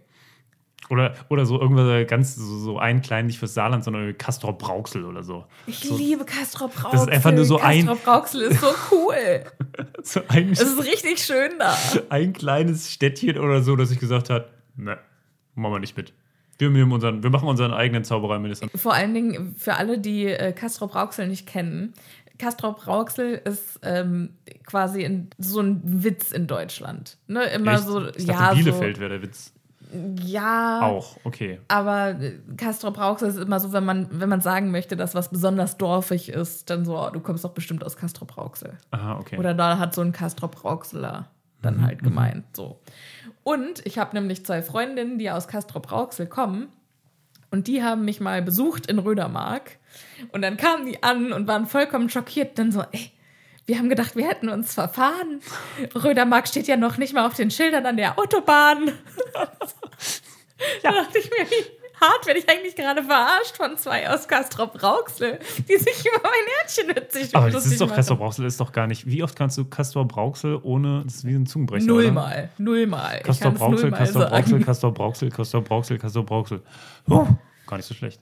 Oder, oder so irgendwas ganz, so, so einen kleinen, nicht fürs Saarland, sondern Castor Brauxel oder so. Ich so, liebe Castrop Rauxel. Das ist einfach nur so ein- Castrop Rauxel ist so cool. <laughs> so ein, es ist richtig schön da. ein kleines Städtchen oder so, das ich gesagt hat, ne, machen wir nicht mit. Wir, unseren, wir machen unseren eigenen Zaubereiminister. Vor allen Dingen für alle, die äh, Castrop Rauxel nicht kennen. Castrop Rauxel ist ähm, quasi in, so ein Witz in Deutschland. Ne? Immer Echt? so, ich ja, dachte, Bielefeld so, wäre der Witz. Ja, Auch, okay. Aber äh, Castrop Rauxel ist immer so, wenn man, wenn man sagen möchte, dass was besonders dorfig ist, dann so, oh, du kommst doch bestimmt aus Castrop Rauxel. Aha, okay. Oder da hat so ein Castrop Rauxeler dann halt gemeint. So. Und ich habe nämlich zwei Freundinnen, die aus Castrop Rauxel kommen. Und die haben mich mal besucht in Rödermark. Und dann kamen die an und waren vollkommen schockiert. Dann so, ey, wir haben gedacht, wir hätten uns verfahren. Rödermark steht ja noch nicht mal auf den Schildern an der Autobahn. Da dachte ich mir, wie hart werde ich eigentlich gerade verarscht von zwei aus Castrop Rauxel, die sich über mein Herzchen witzig Aber das ist doch, machen. Castor Brauxel ist doch gar nicht. Wie oft kannst du Castor Brauxel ohne. Das ist wie ein Zungenbrecher. Nullmal, nullmal. Nullmal Castor Brauxel, sagen. Castor Brauxel, Castor Brauxel, Castor Brauxel. Huh, gar nicht so schlecht.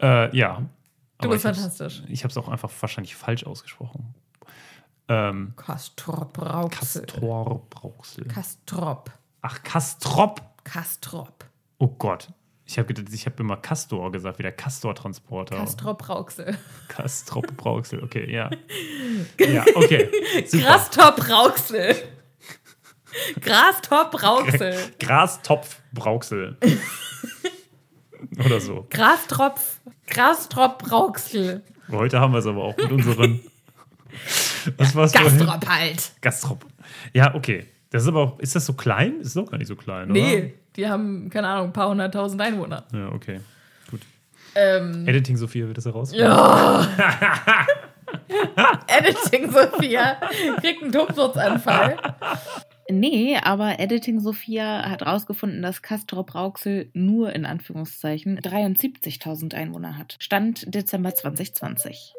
Äh, ja. Du bist fantastisch. Ich habe es auch einfach wahrscheinlich falsch ausgesprochen. Ähm, Castrop Rauxel. Castor Brauxel. Castrop. Ach, Castrop. Castrop. Oh Gott. Ich habe gedacht, ich habe immer Castor gesagt, wie der Castor-Transporter. Castrop Rauxel. Castrop Brauxel, okay, ja. <laughs> Ja, okay. Grastop Rauxel. Grastop Rauxel. <laughs> Grastopf Brauxel. Oder so. Grastropf. Grastrop Rauxel. Heute haben wir es aber auch mit unseren. <laughs> Was war's vorhin? Gastrop halt. Gastrop. Ja, okay. Das ist aber auch, ist das so klein? Ist doch gar nicht so klein, oder? Nee, die haben, keine Ahnung, ein paar hunderttausend Einwohner. Ja, okay. Gut. Ähm, Editing Sophia wird das heraus. ja. <laughs> Editing Sophia kriegt einen Tobsuchtsanfall. Nee, aber Editing Sophia hat rausgefunden, dass Castrop Rauxel nur in Anführungszeichen 73.000 Einwohner hat. Stand Dezember 2020.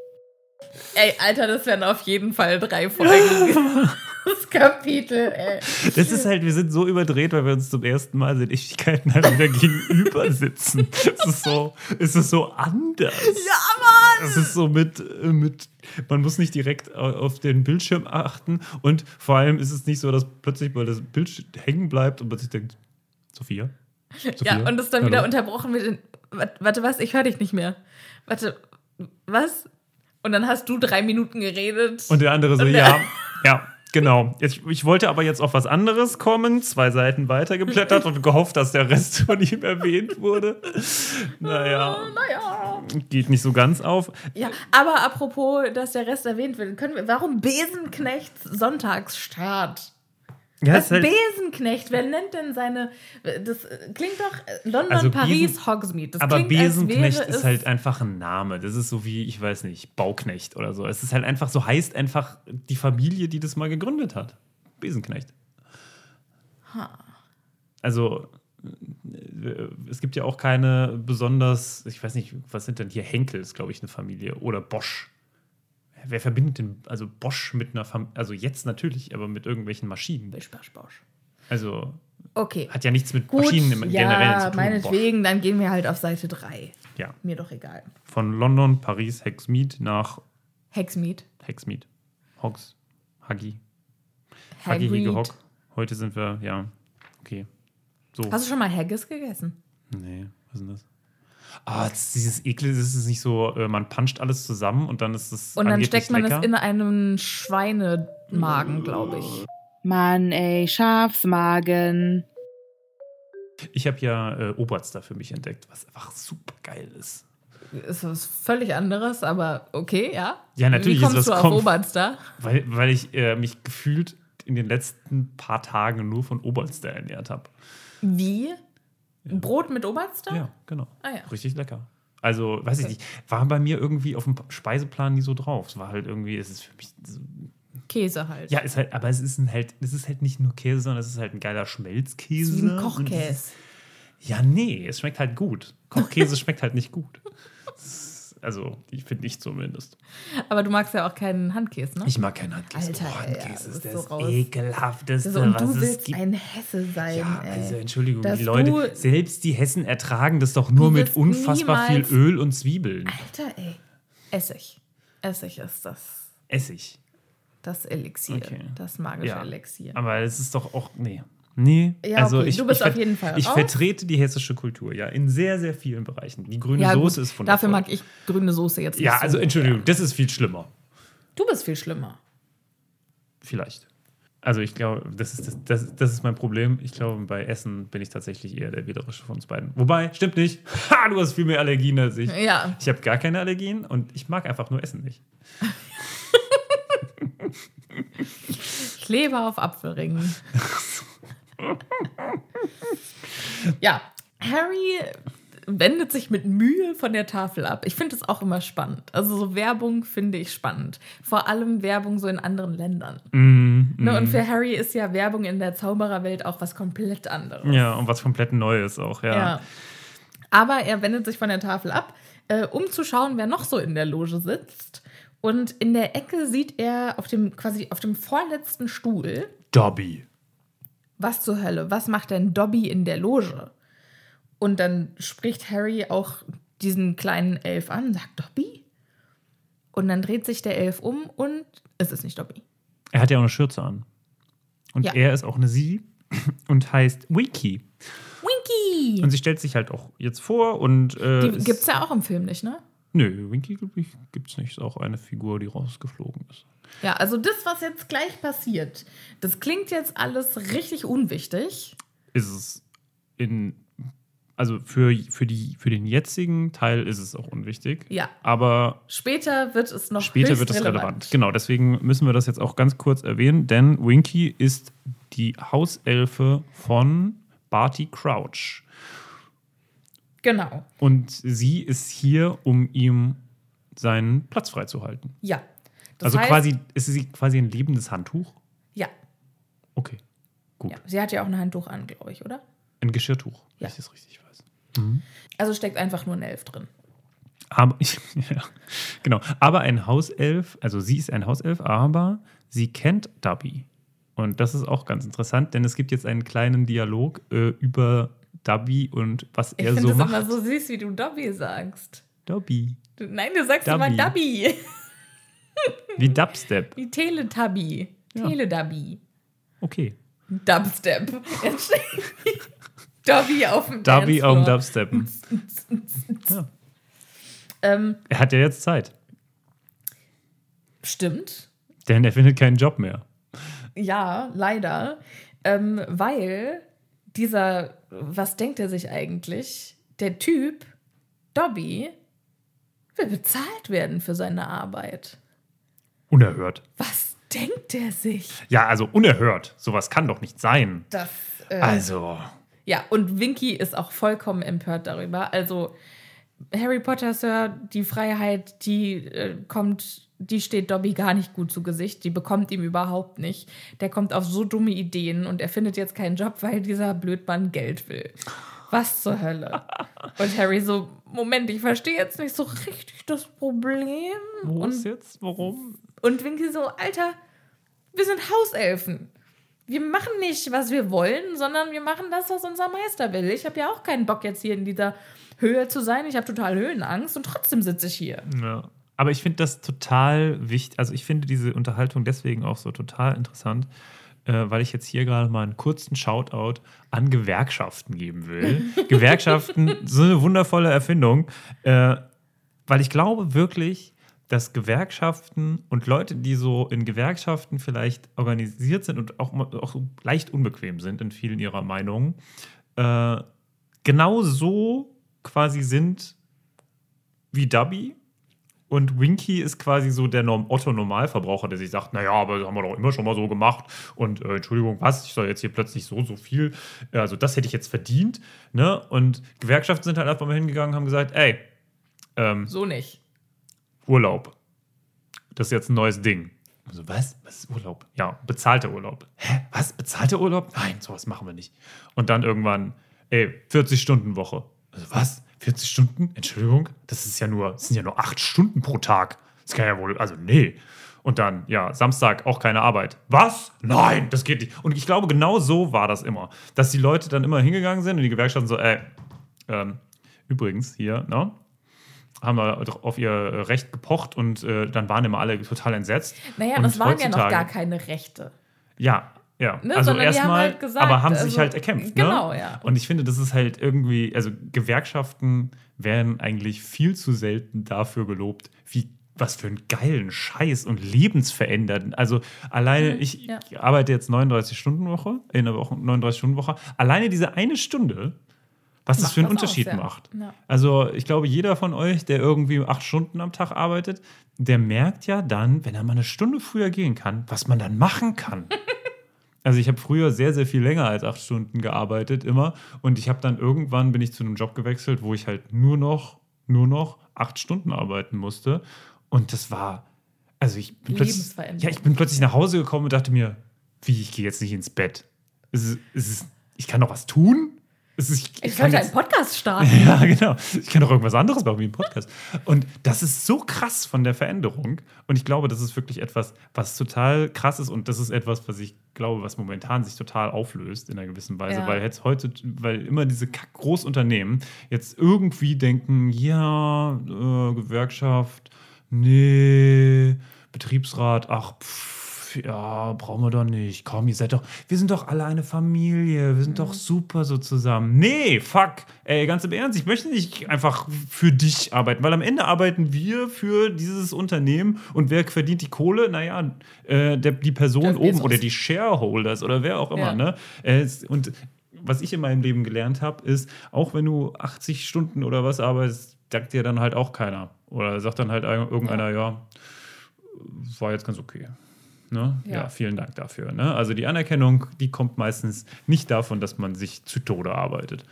Ey, Alter, das wären auf jeden Fall drei Folgen. <laughs> das Kapitel, ey. Das ist halt, wir sind so überdreht, weil wir uns zum ersten Mal seit Ewigkeiten halt wieder gegenüber sitzen. Es ist so, es ist so anders. Ja, Mann! Es ist so mit, mit, man muss nicht direkt au- auf den Bildschirm achten und vor allem ist es nicht so, dass plötzlich mal das Bild hängen bleibt und man sich denkt, Sophia? Sophia? Ja, und es dann Hallo? wieder unterbrochen wird. In, warte, was? Ich höre dich nicht mehr. Warte, was? Und dann hast du drei Minuten geredet. Und der andere so, der- ja, <laughs> ja, Genau. Jetzt, ich wollte aber jetzt auf was anderes kommen, zwei Seiten weitergeblättert und gehofft, dass der Rest von ihm erwähnt wurde. Naja. Naja. Geht nicht so ganz auf. Ja, aber apropos, dass der Rest erwähnt wird, können wir, warum Besenknechts Sonntagsstart? Ja, ist halt- Besenknecht? Wer nennt denn seine. Das klingt doch äh, London, Also Paris, Besen- Hogsmeade. Das aber klingt, Besenknecht ist halt einfach ein Name. Das ist so wie, ich weiß nicht, Bauknecht oder so. Es ist halt einfach so, heißt einfach die Familie, die das mal gegründet hat. Besenknecht. Also, äh, es gibt ja auch keine besonders, ich weiß nicht, was sind denn hier Henkel, ist glaube ich eine Familie. Oder Bosch. Wer verbindet denn, also Bosch mit einer Familie, also jetzt natürlich, aber mit irgendwelchen Maschinen. Bosch, Bosch, Bosch. Also Okay. hat ja nichts mit Gut, Maschinen im ja, zu tun. meinetwegen, dann gehen wir halt auf Seite 3. Bosch. Ja. Mir doch egal. Von London, Paris, Hexmead nach Hexmead. Hexmead. Hogs. Huggy. Huggy, Hige, Hagrid. Hock. Heute sind wir, ja, okay. So. Hast du schon mal Haggis gegessen? Nee, was ist denn das? Ah, ist dieses Ekel, das ist nicht so, äh, man puncht alles zusammen und dann ist es Und dann steckt man lecker. es in einen Schweinemagen, glaube ich. Mann, ey, Schafsmagen. Ich habe ja äh, Oberster für mich entdeckt, was einfach super geil ist. Ist was völlig anderes, aber okay, ja. Ja, natürlich Wie ist kommst was du auf kommt- Oberster? Weil, weil ich äh, mich gefühlt in den letzten paar Tagen nur von Oberster ernährt habe. Wie? Brot mit Oberster? Ja, genau. Ah ja. Richtig lecker. Also, weiß ich nicht, war bei mir irgendwie auf dem Speiseplan nie so drauf. Es war halt irgendwie, es ist für mich. So, Käse halt. ja, ist halt, aber es ist ein halt, es ist halt nicht nur Käse, sondern es ist halt ein geiler Schmelzkäse. Wie ein Kochkäse. ist- Ja, nee, es schmeckt halt gut. Kochkäse <laughs> schmeckt halt nicht gut. Das <laughs> ist- Also, ich finde ich zumindest. Aber du magst ja auch keinen Handkäse, ne? Ich mag keinen Handkäse. Alter, oh, Handkäse ja, ist ist das so ekelhafteste, So, und was du es willst gibt. ein Hesse sein. Ja, ey. also Entschuldigung, Dass die Leute, selbst die Hessen ertragen das doch nur mit unfassbar viel Öl und Zwiebeln. Alter, ey. Essig. Essig ist das, Essig. das Elixier. Okay. Das magische Ja. Elixier. Aber es ist doch auch. Nee. Nee. Ja, also okay, ich, du bist ich auf jeden Fall Ich raus. vertrete die hessische Kultur, ja, in sehr, sehr vielen Bereichen. Die grüne Ja, Soße gut, ist von Dafür mag ich grüne Soße jetzt nicht Ja, so. also Entschuldigung, das ist viel schlimmer. Du bist viel schlimmer. Vielleicht. Also ich glaube, das ist, das, das, das ist mein Problem. Ich glaube, bei Essen bin ich tatsächlich eher der Wählerische von uns beiden. Wobei, stimmt nicht. <laughs> Ha, du hast viel mehr Allergien als ich. Ja. Ich habe gar keine Allergien und ich mag einfach nur Essen nicht. <laughs> Ich lebe auf Apfelringen. <laughs> ja, Harry wendet sich mit Mühe von der Tafel ab. Ich finde es auch immer spannend. Also so Werbung finde ich spannend. Vor allem Werbung so in anderen Ländern. Mhm, Ne, und für Harry ist ja Werbung in der Zaubererwelt auch was komplett anderes. Ja, und was komplett Neues auch, ja. Ja. Aber er wendet sich von der Tafel ab, äh, um zu schauen, wer noch so in der Loge sitzt. Und in der Ecke sieht er auf dem quasi auf dem vorletzten Stuhl, Dobby. Was zur Hölle, was macht denn Dobby in der Loge? Und dann spricht Harry auch diesen kleinen Elf an, sagt Dobby? Und dann dreht sich der Elf um und es ist nicht Dobby. Er hat ja auch eine Schürze an. Und Ja. er ist auch eine Sie <clears throat> und heißt Winky. Winky! Und sie stellt sich halt auch jetzt vor und. Äh, Die ist- gibt's ja auch im Film nicht, ne? Nö, Winky ich, gibt's nicht. Ist auch eine Figur, die rausgeflogen ist. Ja, also das, was jetzt gleich passiert, das klingt jetzt alles richtig unwichtig. Ist es in. Also für, für, die, für den jetzigen Teil ist es auch unwichtig. Ja. Aber Später wird es noch später wird es relevant. Genau, deswegen müssen wir das jetzt auch ganz kurz erwähnen, denn Winky ist die Hauselfe von Barty Crouch. Genau. Und sie ist hier, um ihm seinen Platz freizuhalten. Ja. Das also heißt- quasi, ist sie quasi ein lebendes Handtuch? Ja. Okay, gut. ja. Sie hat ja auch ein Handtuch an, glaube ich, oder? Ein Geschirrtuch, Ja. wenn ich das richtig weiß. Also steckt einfach nur ein Elf drin. Aber, <laughs> ja, genau. Aber ein Hauself, also sie ist ein Hauself, aber sie kennt Dubby. Und das ist auch ganz interessant, denn es gibt jetzt einen kleinen Dialog äh, über Dubby und was Ich er finde so es macht. immer so süß, wie du Dobby sagst. Dubby. Du, nein, du sagst Dobby. immer Dobby. <laughs> Wie Dubstep. Wie Teletubby. Ja. Teledubby. Okay. Dubstep. Jetzt <laughs> Dobby auf dem Dubby Dancefloor. am Dubsteppen. ja. Ähm, Er hat ja jetzt Zeit, stimmt. denn er findet keinen Job mehr. Ja, leider. Ähm, weil dieser, was denkt er sich eigentlich? Der Typ, Dobby, will bezahlt werden für seine Arbeit. Unerhört. Was denkt er sich? Ja, also unerhört. Sowas kann doch nicht sein. Das, äh, Also, Ja, und Winky ist auch vollkommen empört darüber. Also, Harry Potter, Sir, die Freiheit, die äh, kommt, die steht Dobby gar nicht gut zu Gesicht. Die bekommt ihm überhaupt nicht. Der kommt auf so dumme Ideen und er findet jetzt keinen Job, weil dieser Blödmann Geld will. Was zur Hölle? <laughs> Und Harry so, Moment, ich verstehe jetzt nicht so richtig das Problem. wo und, ist jetzt? Warum? und Winky so, Alter, wir sind Hauselfen. Wir machen nicht, was wir wollen, sondern wir machen das, was unser Meister will. Ich habe ja auch keinen Bock, jetzt hier in dieser Höhe zu sein. Ich habe total Höhenangst und trotzdem sitze ich hier. Ja. Aber ich finde das total wichtig. Also, ich finde diese Unterhaltung deswegen auch so total interessant, äh, weil ich jetzt hier gerade mal einen kurzen Shoutout an Gewerkschaften geben will. <laughs> Gewerkschaften, so eine wundervolle Erfindung, äh, weil ich glaube wirklich, dass Gewerkschaften und Leute, die so in Gewerkschaften vielleicht organisiert sind und auch, auch leicht unbequem sind in vielen ihrer Meinungen, äh, genau so quasi sind wie Dubby. Und Winky ist quasi so der Norm Otto-Normalverbraucher, der sich sagt, naja, aber das haben wir doch immer schon mal so gemacht. Und äh, Entschuldigung, was? Ich soll jetzt hier plötzlich so, so viel. äh, Also das hätte ich jetzt verdient. Ne? Und Gewerkschaften sind halt einfach mal hingegangen und haben gesagt, ey, ähm, So nicht. Urlaub. Das ist jetzt ein neues Ding. Also, was? Was ist Urlaub? Ja, bezahlter Urlaub. Hä? Was? Bezahlter Urlaub? Nein, sowas machen wir nicht. Und dann irgendwann, ey, 40-Stunden-Woche. Also, was? 40 Stunden? Entschuldigung? Das ist ja nur, das sind ja nur 8 Stunden pro Tag. Das kann ja wohl, also, nee. Und dann, ja, Samstag auch keine Arbeit. Was? Nein, das geht nicht. Und ich glaube, genau so war das immer. Dass die Leute dann immer hingegangen sind und die Gewerkschaften so, ey, ähm, übrigens hier, ne? haben wir doch auf ihr Recht gepocht und äh, dann waren immer alle total entsetzt. Naja, und das waren ja noch gar keine Rechte. Ja, ja. Ne, also erstmal, halt gesagt, aber haben sich also- halt erkämpft. Genau, ne? ja. Und ich finde, das ist halt irgendwie, also Gewerkschaften werden eigentlich viel zu selten dafür gelobt, wie was für einen geilen Scheiß und lebensverändernden. Also alleine, ich, Mhm, ja. ich arbeite jetzt 39-Stunden-Woche, in der Woche 39-Stunden-Woche. Alleine diese eine Stunde, was das für einen aus, Unterschied ja. macht. Ja. Also ich glaube, jeder von euch, der irgendwie acht Stunden am Tag arbeitet, der merkt ja dann, wenn er mal eine Stunde früher gehen kann, was man dann machen kann. <laughs> Also ich habe früher sehr, sehr viel länger als acht Stunden gearbeitet, immer. Und ich habe dann irgendwann bin ich zu einem Job gewechselt, wo ich halt nur noch, nur noch acht Stunden arbeiten musste. Und das war, also ich bin plötzlich, ja, ich bin plötzlich nach Hause gekommen und dachte mir, wie, ich gehe jetzt nicht ins Bett. Es ist, es ist, ich kann doch was tun. Ist, Ich wollte jetzt- einen Podcast <laughs> starten. ja, genau. Ich kann doch irgendwas anderes machen wie ein Podcast. Und das ist so krass von der Veränderung. Und ich glaube, das ist wirklich etwas, was total krass ist. Und das ist etwas, was ich glaube, was momentan sich total auflöst in einer gewissen Weise. Ja. Weil jetzt heute, weil immer diese Kack- Großunternehmen jetzt irgendwie denken, ja, äh, Gewerkschaft, nee, Betriebsrat, ach, pff, ja, brauchen wir doch nicht. Komm, ihr seid doch, wir sind doch alle eine Familie, wir sind doch super so zusammen. Nee, fuck, ey, ganz im Ernst, ich möchte nicht einfach für dich arbeiten, weil am Ende arbeiten wir für dieses Unternehmen und wer verdient die Kohle? Naja, äh, der, die Person oben oder die Shareholders oder wer auch immer, Ja. ne? Äh, und was ich in meinem Leben gelernt habe, ist, auch wenn du 80 Stunden oder was arbeitest, dankt dir dann halt auch keiner. Oder sagt dann halt ein- irgendeiner, ja, war jetzt ganz okay. Ne? Ja. Ja. vielen Dank dafür. Ne? Also die Anerkennung, die kommt meistens nicht davon, dass man sich zu Tode arbeitet.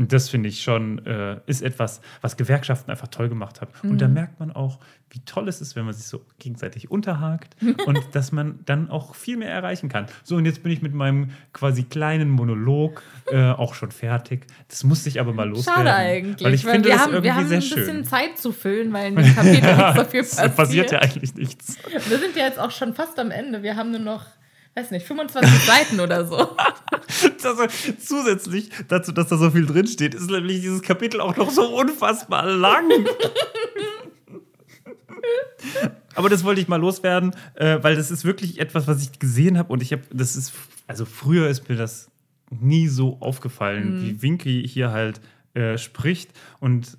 Und das finde ich schon, äh, ist etwas, was Gewerkschaften einfach toll gemacht haben. Und da merkt man auch, wie toll es ist, wenn man sich so gegenseitig unterhakt <laughs> und dass man dann auch viel mehr erreichen kann. So, und jetzt bin ich mit meinem quasi kleinen Monolog äh, auch schon fertig. Das musste ich aber mal loswerden. Schade eigentlich. Weil ich finde wir das haben, irgendwie wir haben sehr ein bisschen schön. Zeit zu füllen, weil in dem Kapitel nicht so viel passiert. passiert ja eigentlich nichts. Wir sind ja jetzt auch schon fast am Ende. Wir haben nur noch, weiß nicht, 25 <laughs> Seiten oder so. Also, zusätzlich dazu, dass da so viel drinsteht, ist nämlich dieses Kapitel auch noch so unfassbar lang. <laughs> Aber das wollte ich mal loswerden, äh, weil das ist wirklich etwas, was ich gesehen habe und ich habe, das ist, also früher ist mir das nie so aufgefallen, wie Winky hier halt äh, spricht und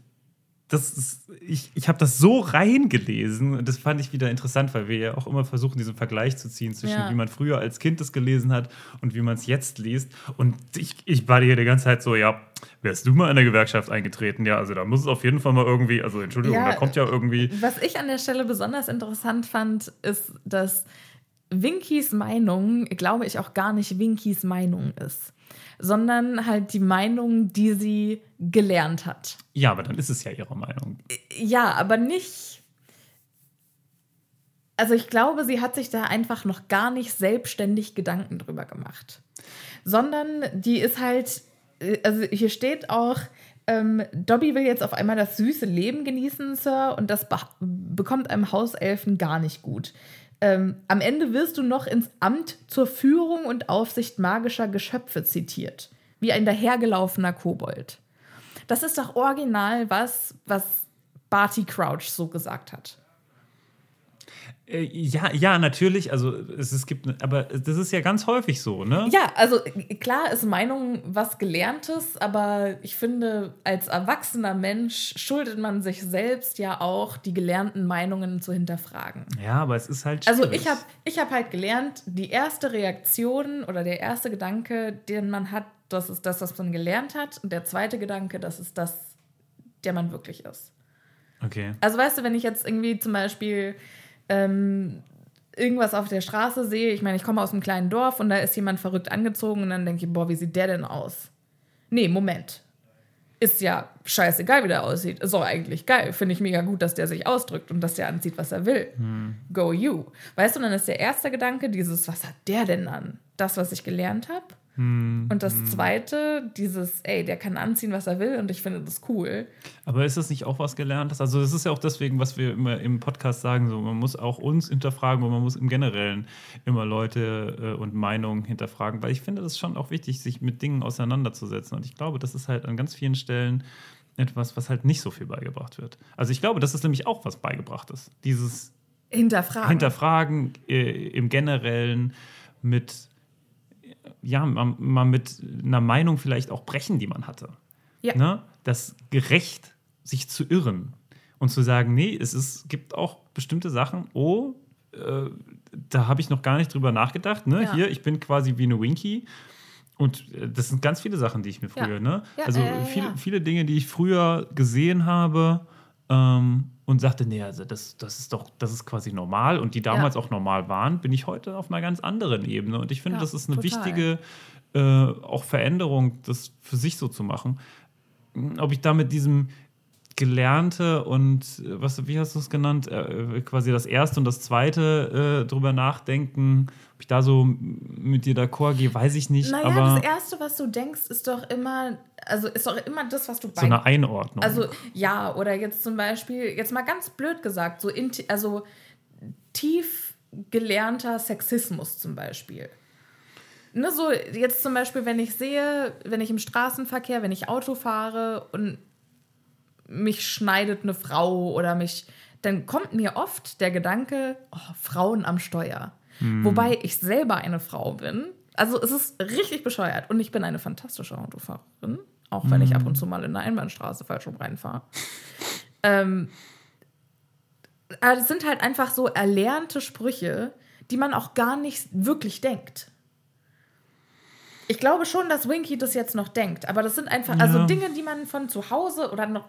das ist, ich, ich habe das so reingelesen und das fand ich wieder interessant, weil wir ja auch immer versuchen, diesen Vergleich zu ziehen zwischen Ja. wie man früher als Kind das gelesen hat und wie man es jetzt liest. Und ich, ich war hier die ganze Zeit so, ja, wärst du mal in der Gewerkschaft eingetreten? Ja, also da muss es auf jeden Fall mal irgendwie, also Entschuldigung, Ja, da kommt ja irgendwie. Was ich an der Stelle besonders interessant fand, ist, dass Winkys Meinung, glaube ich, auch gar nicht Winkys Meinung ist, sondern halt die Meinung, die sie gelernt hat. Ja, aber dann ist es ja ihre Meinung. Ja, aber nicht. Also ich glaube, sie hat sich da einfach noch gar nicht selbstständig Gedanken drüber gemacht. Sondern die ist halt, äh, also hier steht auch, ähm, Dobby will jetzt auf einmal das süße Leben genießen, Sir, und das be bekommt einem Hauselfen gar nicht gut. Ähm, am Ende wirst du noch ins Amt zur Führung und Aufsicht magischer Geschöpfe zitiert. Wie ein dahergelaufener Kobold. Das ist doch original was, was Barty Crouch so gesagt hat. Äh, ja, ja, natürlich. Also es, es gibt, ne- aber das ist ja ganz häufig so, ne? Ja, also äh, klar ist Meinung was Gelerntes, aber ich finde, als erwachsener Mensch schuldet man sich selbst ja auch, die gelernten Meinungen zu hinterfragen. Ja, aber es ist halt. Also schwierig. ich habe ich hab halt gelernt, die erste Reaktion oder der erste Gedanke, den man hat, das ist das, was man gelernt hat. Und der zweite Gedanke, das ist das, der man wirklich ist. Okay. Also weißt du, wenn ich jetzt irgendwie zum Beispiel ähm, irgendwas auf der Straße sehe, ich meine, ich komme aus einem kleinen Dorf und da ist jemand verrückt angezogen und dann denke ich, boah, wie sieht der denn aus? Nee, Moment. Ist ja scheißegal, wie der aussieht. Ist auch eigentlich geil. Finde ich mega gut, dass der sich ausdrückt und dass der anzieht, was er will. Go you. Weißt du, dann ist der erste Gedanke dieses, was hat der denn an? Das, was ich gelernt habe. Und das zweite, dieses, ey, der kann anziehen, was er will und ich finde das cool. Aber ist das nicht auch was Gelerntes? Also, das ist ja auch deswegen, was wir immer im Podcast sagen: so, man muss auch uns hinterfragen und man muss im Generellen immer Leute äh, und Meinungen hinterfragen, weil ich finde das schon auch wichtig, sich mit Dingen auseinanderzusetzen. Und ich glaube, das ist halt an ganz vielen Stellen etwas, was halt nicht so viel beigebracht wird. Also, ich glaube, das ist nämlich auch was Beigebrachtes. Dieses Hinterfragen. Hinterfragen äh, im Generellen mit, ja, mal, mal mit einer Meinung vielleicht auch brechen, die man hatte. Ja. Ne? Das gerecht sich zu irren und zu sagen, nee, es ist, gibt auch bestimmte Sachen, oh, äh, da habe ich noch gar nicht drüber nachgedacht. Ne? Ja. Hier, ich bin quasi wie eine Winky. Und äh, das sind ganz viele Sachen, die ich mir Ja. früher, ne? Ja, also äh, viele, ja. viele Dinge, die ich früher gesehen habe ähm, und sagte, nee, also das, das ist doch, das ist quasi normal und die damals auch normal waren, bin ich heute auf einer ganz anderen Ebene. Und ich finde, Ja, das ist eine total. wichtige äh, auch Veränderung, das für sich so zu machen. Ob ich da mit diesem Gelernte und äh, was, wie hast du es genannt? Äh, quasi das erste und das zweite äh, drüber nachdenken, ich da so mit dir d'accord gehe, weiß ich nicht. Naja, aber das Erste, was du denkst, ist doch immer, also ist doch immer das, was du so eine bei. Einordnung. Also, ja, oder jetzt zum Beispiel, jetzt mal ganz blöd gesagt, so inti also tief gelernter Sexismus zum Beispiel. Ne, so jetzt zum Beispiel, wenn ich sehe, wenn ich im Straßenverkehr, wenn ich Auto fahre und mich schneidet eine Frau oder mich, dann kommt mir oft der Gedanke, oh, Frauen am Steuer. Wobei ich selber eine Frau bin. Also es ist richtig bescheuert und ich bin eine fantastische Autofahrerin, auch wenn ich ab und zu mal in der Einbahnstraße falsch rum reinfahre. <laughs> ähm, aber das sind halt einfach so erlernte Sprüche, die man auch gar nicht wirklich denkt. Ich glaube schon, dass Winky das jetzt noch denkt, aber das sind einfach also Ja. Dinge, die man von zu Hause oder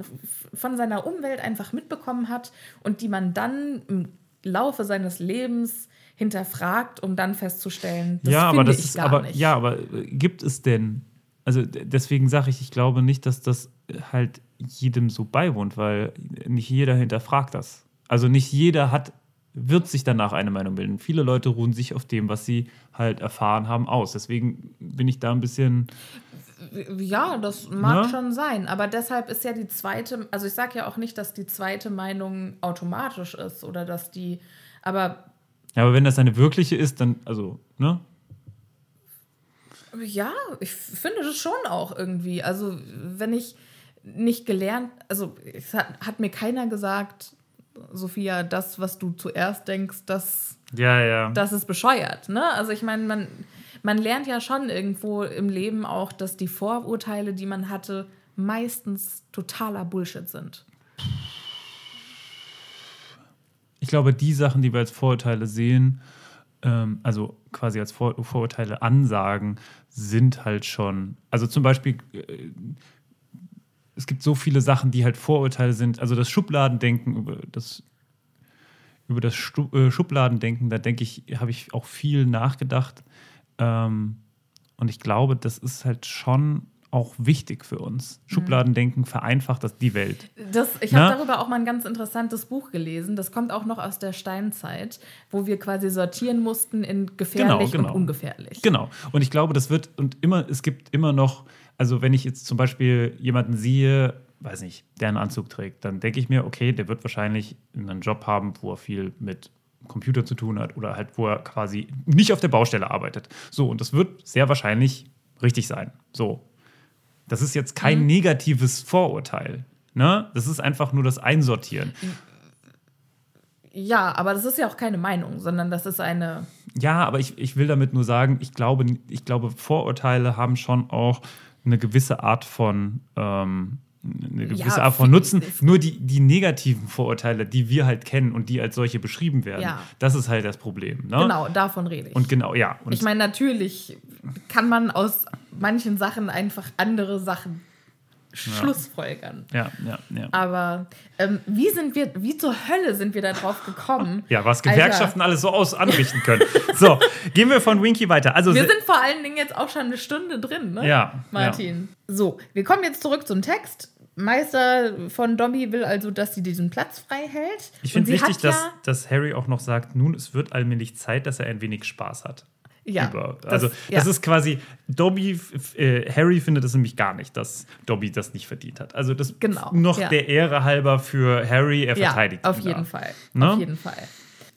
von seiner Umwelt einfach mitbekommen hat und die man dann im Laufe seines Lebens hinterfragt, um dann festzustellen, das ja, aber finde das ich ist aber nicht. ja, aber äh, gibt es denn? Also deswegen sage ich, ich glaube nicht, dass das halt jedem so beiwohnt, weil nicht jeder hinterfragt das. Also nicht jeder hat wird sich danach eine Meinung bilden. Viele Leute ruhen sich auf dem, was sie halt erfahren haben, aus. Deswegen bin ich da ein bisschen Ja, das mag Ne? schon sein, aber deshalb ist ja die zweite, also ich sage ja auch nicht, dass die zweite Meinung automatisch ist oder dass die, aber Ja, aber wenn das eine wirkliche ist, dann, also, ne? ja, ich finde das schon auch irgendwie. Also wenn ich nicht gelernt, also es hat, hat mir keiner gesagt, Sophia, das, was du zuerst denkst, das, Ja, ja. das ist bescheuert. Ne? Also ich meine, man, man lernt ja schon irgendwo im Leben auch, dass die Vorurteile, die man hatte, meistens totaler Bullshit sind. Ich glaube, die Sachen, die wir als Vorurteile sehen, ähm, also quasi als Vor Vorurteile ansagen, sind halt schon, also zum Beispiel, äh, es gibt so viele Sachen, die halt Vorurteile sind. Also das Schubladendenken über das über das Stu äh, Schubladendenken, da denke ich, habe ich auch viel nachgedacht. Ähm, und ich glaube, das ist halt schon auch wichtig für uns. Schubladendenken vereinfacht das die Welt. Das, ich habe darüber auch mal ein ganz interessantes Buch gelesen. Das kommt auch noch aus der Steinzeit, wo wir quasi sortieren mussten in gefährlich genau, genau. und ungefährlich. Genau. Und ich glaube, das wird und immer, es gibt immer noch, also wenn ich jetzt zum Beispiel jemanden sehe, weiß nicht, der einen Anzug trägt, dann denke ich mir, okay, der wird wahrscheinlich einen Job haben, wo er viel mit Computer zu tun hat oder halt, wo er quasi nicht auf der Baustelle arbeitet. So, und das wird sehr wahrscheinlich richtig sein. So, das ist jetzt kein mhm. negatives Vorurteil. Ne? Das ist einfach nur das Einsortieren. Ja, aber das ist ja auch keine Meinung, sondern das ist eine. Ja, aber ich, ich will damit nur sagen, ich glaube, ich glaube, Vorurteile haben schon auch eine gewisse Art von ähm, eine gewisse ja, Art von Nutzen. Nur die, die negativen Vorurteile, die wir halt kennen und die als solche beschrieben werden, ja. das ist halt das Problem. Ne? Genau, davon rede ich. Und genau, ja. Und ich meine, natürlich kann man aus manchen Sachen einfach andere Sachen Schlussfolgern. Ja, ja, ja. Aber ähm, wie sind wir, wie zur Hölle sind wir da drauf gekommen? Ja, was Gewerkschaften Alter. alles so aus anrichten können. so, gehen wir von Winky weiter. Also, wir sind vor allen Dingen jetzt auch schon eine Stunde drin, ne? Ja. Martin. Ja. So, wir kommen jetzt zurück zum Text. Meister von Dobby will also, dass sie diesen Platz frei hält. Ich finde wichtig, dass, ja dass Harry auch noch sagt, nun, es wird allmählich Zeit, dass er ein wenig Spaß hat. Ja. Über. Also, das, ja. das ist quasi, Dobby, äh, Harry findet es nämlich gar nicht, dass Dobby das nicht verdient hat. Also, das genau, noch ja. der Ehre halber für Harry, er verteidigt ja, auf jeden da. Fall. Ne? Auf jeden Fall.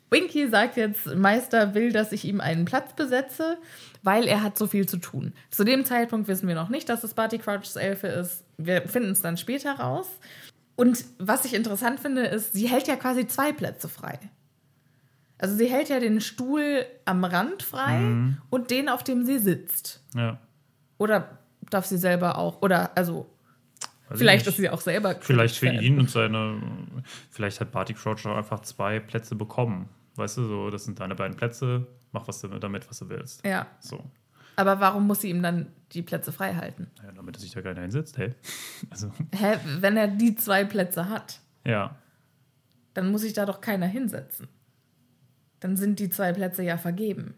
Winky sagt jetzt, Meister will, dass ich ihm einen Platz besetze, weil er hat so viel zu tun. Zu dem Zeitpunkt wissen wir noch nicht, dass es Barty Crouchs Elfe ist. Wir finden es dann später raus. Und was ich interessant finde, ist, sie hält ja quasi zwei Plätze frei. Also sie hält ja den Stuhl am Rand frei mhm. und den, auf dem sie sitzt. Ja. Oder darf sie selber auch, oder also Weiß vielleicht ist sie auch selber. Vielleicht für ihn und seine. Vielleicht hat Barty Crouch auch einfach zwei Plätze bekommen. Weißt du, so, das sind deine beiden Plätze, mach was du damit, was du willst. Ja. So. Aber warum muss sie ihm dann die Plätze frei halten? Ja, damit er sich da keiner hinsetzt, hey. <laughs> Also. Hä, wenn er die zwei Plätze hat? Ja. Dann muss sich da doch keiner hinsetzen. Dann sind die zwei Plätze ja vergeben.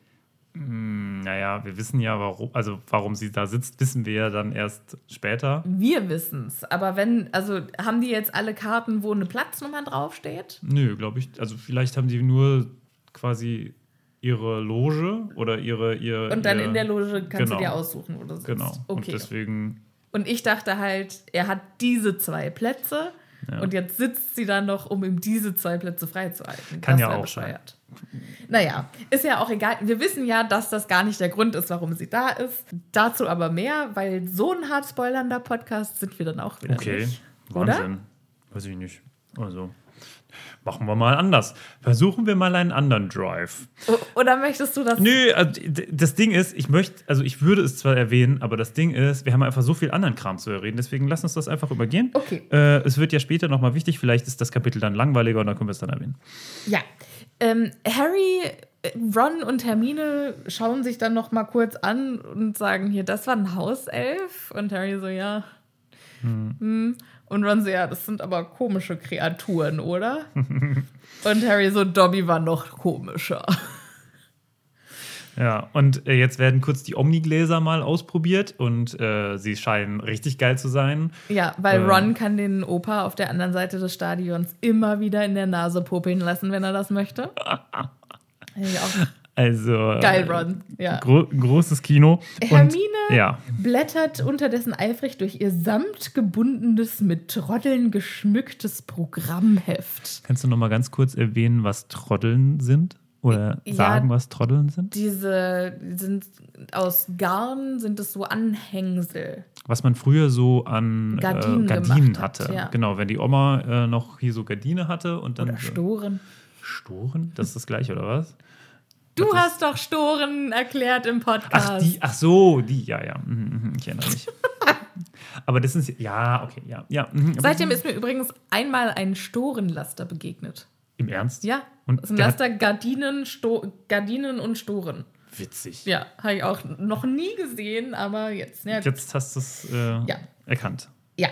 Hm, naja, wir wissen ja, warum, also warum sie da sitzt, wissen wir ja dann erst später. Wir wissen es. Aber wenn, also haben die jetzt alle Karten, wo eine Platznummer draufsteht? Nö, glaube ich. Also vielleicht haben die nur quasi ihre Loge oder ihre. Ihr, und dann ihr, in der Loge kannst genau. du dir aussuchen, wo du sitzt. Genau. Okay. Und deswegen. Und ich dachte halt, er hat diese zwei Plätze ja. und jetzt sitzt sie da noch, um ihm diese zwei Plätze freizuhalten. Kann das ja auch bescheuert. sein. Naja, ist ja auch egal. Wir wissen ja, dass das gar nicht der Grund ist, warum sie da ist. Dazu aber mehr, weil so ein hart spoilernder Podcast sind wir dann auch wieder okay. nicht. Wahnsinn. Oder? Weiß ich nicht. Also. Machen wir mal anders. Versuchen wir mal einen anderen Drive. Oder möchtest du das? Nö, also das Ding ist, ich möchte, also ich würde es zwar erwähnen, aber das Ding ist, wir haben einfach so viel anderen Kram zu erreden, deswegen lass uns das einfach übergehen. Okay. Äh, es wird ja später nochmal wichtig, vielleicht ist das Kapitel dann langweiliger und dann können wir es dann erwähnen. Ja. Ähm, Harry Ron und Hermine schauen sich dann noch mal kurz an und sagen hier, das war ein Hauself. Und Harry so, ja. Hm. hm. Und Ron so, ja, das sind aber komische Kreaturen, oder? <laughs> und Harry so, Dobby war noch komischer. Ja, und äh, jetzt werden kurz die Omnigläser mal ausprobiert und äh, sie scheinen richtig geil zu sein. Ja, weil äh, Ron kann den Opa auf der anderen Seite des Stadions immer wieder in der Nase popeln lassen, wenn er das möchte. <laughs> Also. Geil, Ron. Ja. Gro großes Kino. Hermine und, ja. blättert unterdessen eifrig durch ihr samtgebundenes, mit Trotteln geschmücktes Programmheft. Kannst du noch mal ganz kurz erwähnen, was Trotteln sind? Oder ja, sagen, was Trotteln sind? Diese sind aus Garn, sind es so Anhängsel. Was man früher so an Gardinen, äh, Gardinen hatte. Hat, ja. Genau, wenn die Oma äh, noch hier so Gardine hatte und dann. Oder Storen. Storen? Das ist das gleiche, oder was? Du was hast doch Storen erklärt im Podcast. Ach, die, ach so, die, ja, ja. Mhm, mhm, ich erinnere mich. <laughs> Aber das ist, ja, okay, ja. ja. Mhm, Seitdem ist mir übrigens einmal ein Storenlaster begegnet. Im Ernst? Ja. Und hat- da Gardinen, Sto Gardinen und Storen. Witzig. Ja, habe ich auch noch nie gesehen, aber jetzt. Ja, Jetzt hast du es äh, Ja. erkannt. ja.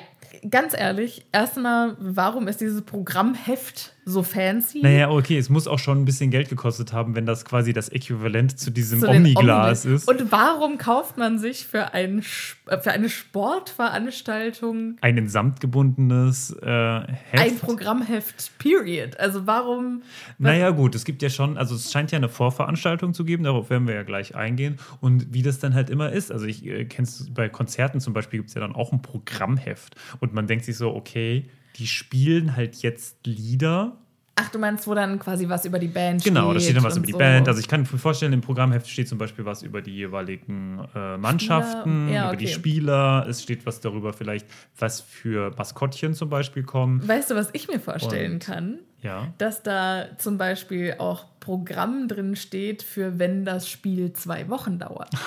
ganz ehrlich, erstmal, warum ist dieses Programmheft so fancy? Naja, okay, es muss auch schon ein bisschen Geld gekostet haben, wenn das quasi das Äquivalent zu diesem zu Omniglas Omni- ist. Und warum kauft man sich für, ein, äh, für eine Sportveranstaltung ein samtgebundenes äh, Heft. ein Programmheft, period? Also warum? Naja, gut, es gibt ja schon, also es scheint ja eine Vorveranstaltung zu geben, darauf werden wir ja gleich eingehen. Und wie das dann halt immer ist, also ich äh, kenn's bei Konzerten zum Beispiel gibt es ja dann auch ein Programmheft. Und man denkt sich so, okay, die spielen halt jetzt Lieder. Ach, du meinst, wo dann quasi was über die Band steht? Genau, da steht dann was über die so. Band. Also ich kann mir vorstellen, im Programmheft steht zum Beispiel was über die jeweiligen äh, Mannschaften, Ja, über die okay. Spieler. Es steht was darüber vielleicht, was für Maskottchen zum Beispiel kommen. Weißt du, was ich mir vorstellen Und- kann? Ja. Dass da zum Beispiel auch Programm drin steht für wenn das Spiel zwei Wochen dauert. <laughs>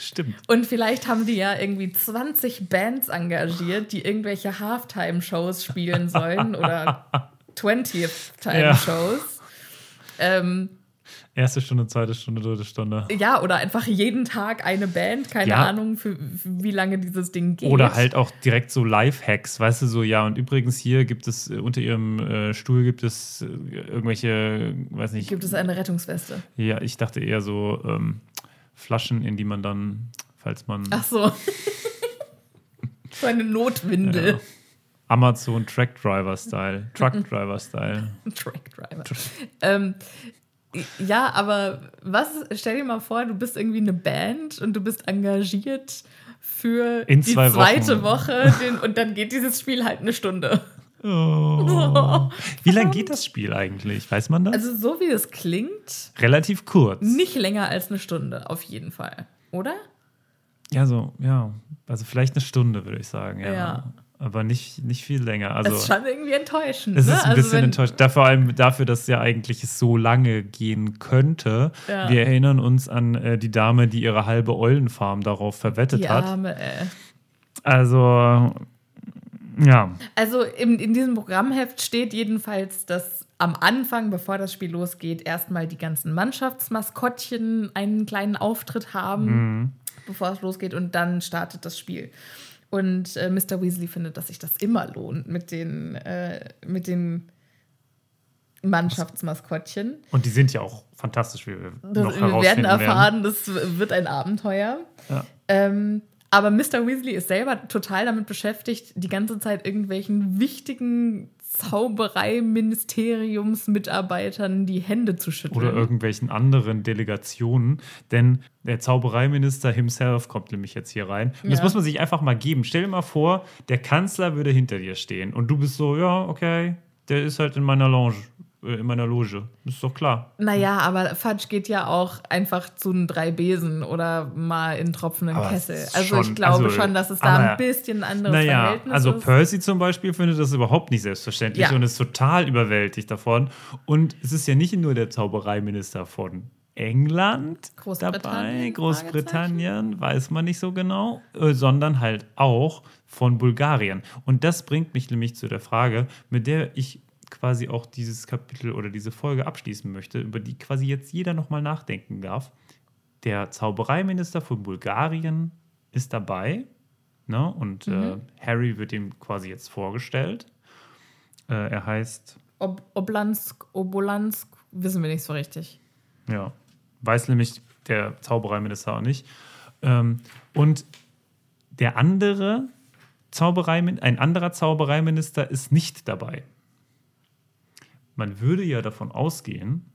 Stimmt. Und vielleicht haben die ja irgendwie 20 Bands engagiert, die irgendwelche Halftime-Shows spielen sollen <laughs> oder 20th-Time-Shows. Ähm, Erste Stunde, zweite Stunde, dritte Stunde. ja, oder einfach jeden Tag eine Band, keine Ja. Ahnung, für, für wie lange dieses Ding geht. Oder halt auch direkt so Live-Hacks, weißt du, so, ja, und übrigens hier gibt es, äh, unter ihrem äh, Stuhl gibt es äh, irgendwelche, weiß nicht, Gibt es eine Rettungsweste? ja, ich dachte eher so ähm, Flaschen, in die man dann, falls man Ach so. <laughs> so eine Notwindel. Ja. Amazon Track Driver Style, Truck Driver Style. <laughs> Truck Driver. ähm, ja, aber was, stell dir mal vor, du bist irgendwie eine Band und du bist engagiert für In die zwei zweite Wochen. Woche den, und dann geht dieses Spiel halt eine Stunde. Oh. Wie lang geht das Spiel eigentlich? Weiß man das? Also so wie es klingt, Relativ kurz. nicht länger als eine Stunde, auf jeden Fall. Oder? Ja, so, ja. Also vielleicht eine Stunde, würde ich sagen, ja. Ja. Aber nicht, nicht viel länger. Also, das ist schon irgendwie enttäuschend. Es ne? ist ein Also bisschen enttäuscht. Da vor allem dafür, dass ja eigentlich es so lange gehen könnte. Ja. Wir erinnern uns an äh, die Dame, die ihre halbe Eulenfarm darauf verwettet Die hat. Arme, ey. Also, ja. Also in, in diesem Programmheft steht jedenfalls, dass am Anfang, bevor das Spiel losgeht, erstmal die ganzen Mannschaftsmaskottchen einen kleinen Auftritt haben, bevor es losgeht und dann startet das Spiel. Und äh, Mr. Weasley findet, dass sich das immer lohnt mit den, äh, mit den Mannschaftsmaskottchen. Und die sind ja auch fantastisch, wie wir Das, noch wir werden erfahren, das wird ein Abenteuer. Ja. Ähm, aber Mr. Weasley ist selber total damit beschäftigt, die ganze Zeit irgendwelchen wichtigen Zaubereiministeriumsmitarbeitern die Hände zu schütteln. Oder irgendwelchen anderen Delegationen. Denn der Zaubereiminister himself kommt nämlich jetzt hier rein. Und das Ja. muss man sich einfach mal geben. Stell dir mal vor, der Kanzler würde hinter dir stehen und du bist so, ja, okay, der ist halt in meiner Lounge, in meiner Loge. Ist doch klar. Naja, aber Fudge geht ja auch einfach zu den drei Besen oder mal in tropfenden Aber Kessel. Also schon- ich glaube also, schon, dass es da ein bisschen ein anderes Naja, Verhältnis also ist. Percy zum Beispiel findet das überhaupt nicht selbstverständlich Ja. und ist total überwältigt davon. Und es ist ja nicht nur der Zaubereiminister von England Großbritannien, dabei, Großbritannien, weiß man nicht so genau, äh, sondern halt auch von Bulgarien. Und das bringt mich nämlich zu der Frage, mit der ich quasi auch dieses Kapitel oder diese Folge abschließen möchte, über die quasi jetzt jeder nochmal nachdenken darf. Der Zaubereiminister von Bulgarien ist dabei Ne? Und äh, Mhm. Harry wird ihm quasi jetzt vorgestellt. Äh, er heißt, Ob Oblansk, Obolansk, wissen wir nicht so richtig. ja, weiß nämlich der Zaubereiminister auch nicht. Ähm, und der andere Zaubereimin ein anderer Zaubereiminister ist nicht dabei. Man würde ja davon ausgehen,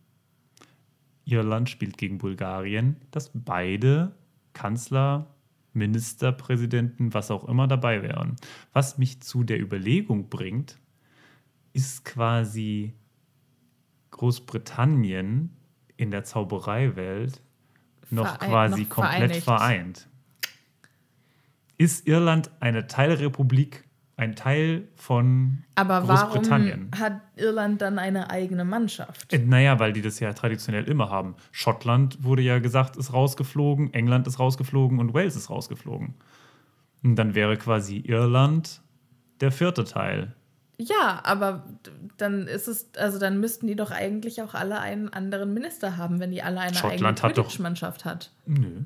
Irland spielt gegen Bulgarien, dass beide Kanzler, Ministerpräsidenten, was auch immer dabei wären. Was mich zu der Überlegung bringt, ist quasi Großbritannien in der Zaubereiwelt noch Verein- quasi noch komplett vereinigt. vereint. Ist Irland eine Teilrepublik, ein Teil von Aber warum Großbritannien? hat Irland dann eine eigene Mannschaft? Äh, Naja, weil die das ja traditionell immer haben. Schottland wurde ja gesagt, ist rausgeflogen, England ist rausgeflogen und Wales ist rausgeflogen. Und dann wäre quasi Irland der vierte Teil Ja, aber dann ist es, also dann müssten die doch eigentlich auch alle einen anderen Minister haben, wenn die alle eine Schottland eigene hat Quidditch-Mannschaft hat. Nö.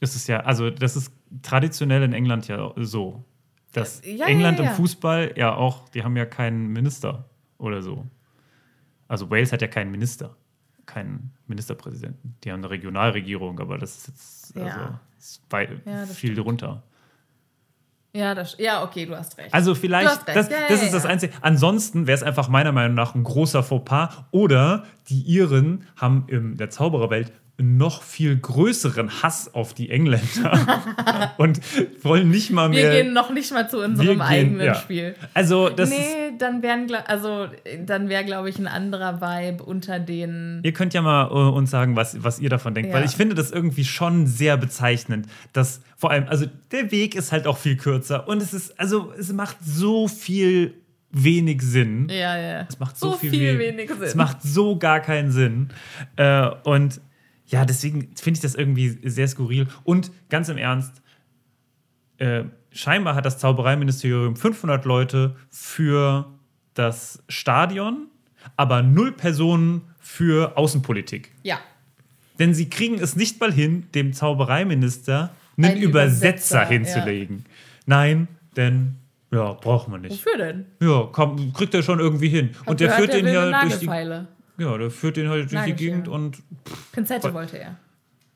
Das ist ja, also das ist traditionell in England ja so. Dass Ja, ja, England ja, ja. im Fußball ja auch, die haben ja keinen Minister oder so. Also Wales hat ja keinen Minister, keinen Ministerpräsidenten. Die haben eine Regionalregierung, aber das ist jetzt also, ist das viel stimmt. drunter. Ja, das, ja, okay, du hast recht. Also vielleicht, recht. das, Ja, das ja, ist das ja. Einzige. Ansonsten wäre es einfach meiner Meinung nach ein großer Fauxpas. Oder die Iren haben in der Zaubererwelt noch viel größeren Hass auf die Engländer <laughs> und wollen nicht mal wir mehr. gehen noch nicht mal zu unserem wir gehen- eigenen ja. Spiel. Also das nee, dann wären, also dann wäre, glaube ich, ein anderer Vibe unter den. Ihr könnt ja mal äh, uns sagen, was, was ihr davon denkt, Ja. weil ich finde das irgendwie schon sehr bezeichnend, dass vor allem, also der Weg ist halt auch viel kürzer und es ist, also es macht so viel wenig Sinn. Ja, ja. Es macht so, So viel, viel we- wenig Sinn. Es macht so gar keinen Sinn. Äh, und ja, deswegen finde ich das irgendwie sehr skurril. Und ganz im Ernst, äh, scheinbar hat das Zaubereiministerium 500 Leute für das Stadion, aber null Personen für Außenpolitik. Ja. Denn sie kriegen es nicht mal hin, dem Zaubereiminister einen Einen Übersetzer, Übersetzer, hinzulegen. Nein, denn ja, brauchen wir nicht. Wofür denn? Ja, komm, kriegt er schon irgendwie hin. Hab und der gehört, führt den ja durch die. Ja, der führt den halt durch die Nagelfeile. Gegend und Pinzette Voll- wollte er.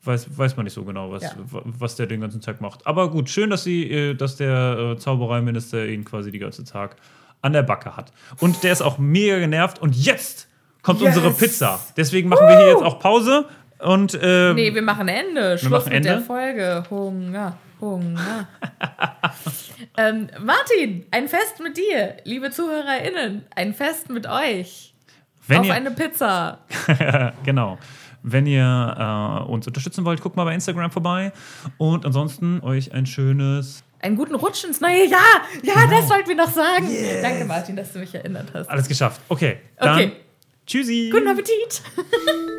weiß, weiß man nicht so genau, was, Ja. wa- was der den ganzen Tag macht. Aber gut, schön, dass sie, äh, dass der äh, Zaubereiminister ihn quasi die ganze Tag an der Backe hat. Und der ist auch mega genervt. Und jetzt kommt Yes! unsere Pizza. Deswegen machen wir hier jetzt auch Pause. Und äh, Nee, wir machen Ende. Schluss machen mit der Ende? Folge. Hunger, Hunger. <laughs> ähm, Martin, ein Fest mit dir. Liebe ZuhörerInnen, ein Fest mit euch. Wenn Auf ihr, eine Pizza. <laughs> genau. Wenn ihr äh, uns unterstützen wollt, guckt mal bei Instagram vorbei. Und ansonsten euch ein schönes Einen guten Rutsch ins neue Jahr. Ja, das sollten wir noch sagen. Danke, Martin, dass du mich erinnert hast. Alles geschafft. Okay. Dann Okay. Tschüssi. Guten Appetit. <laughs>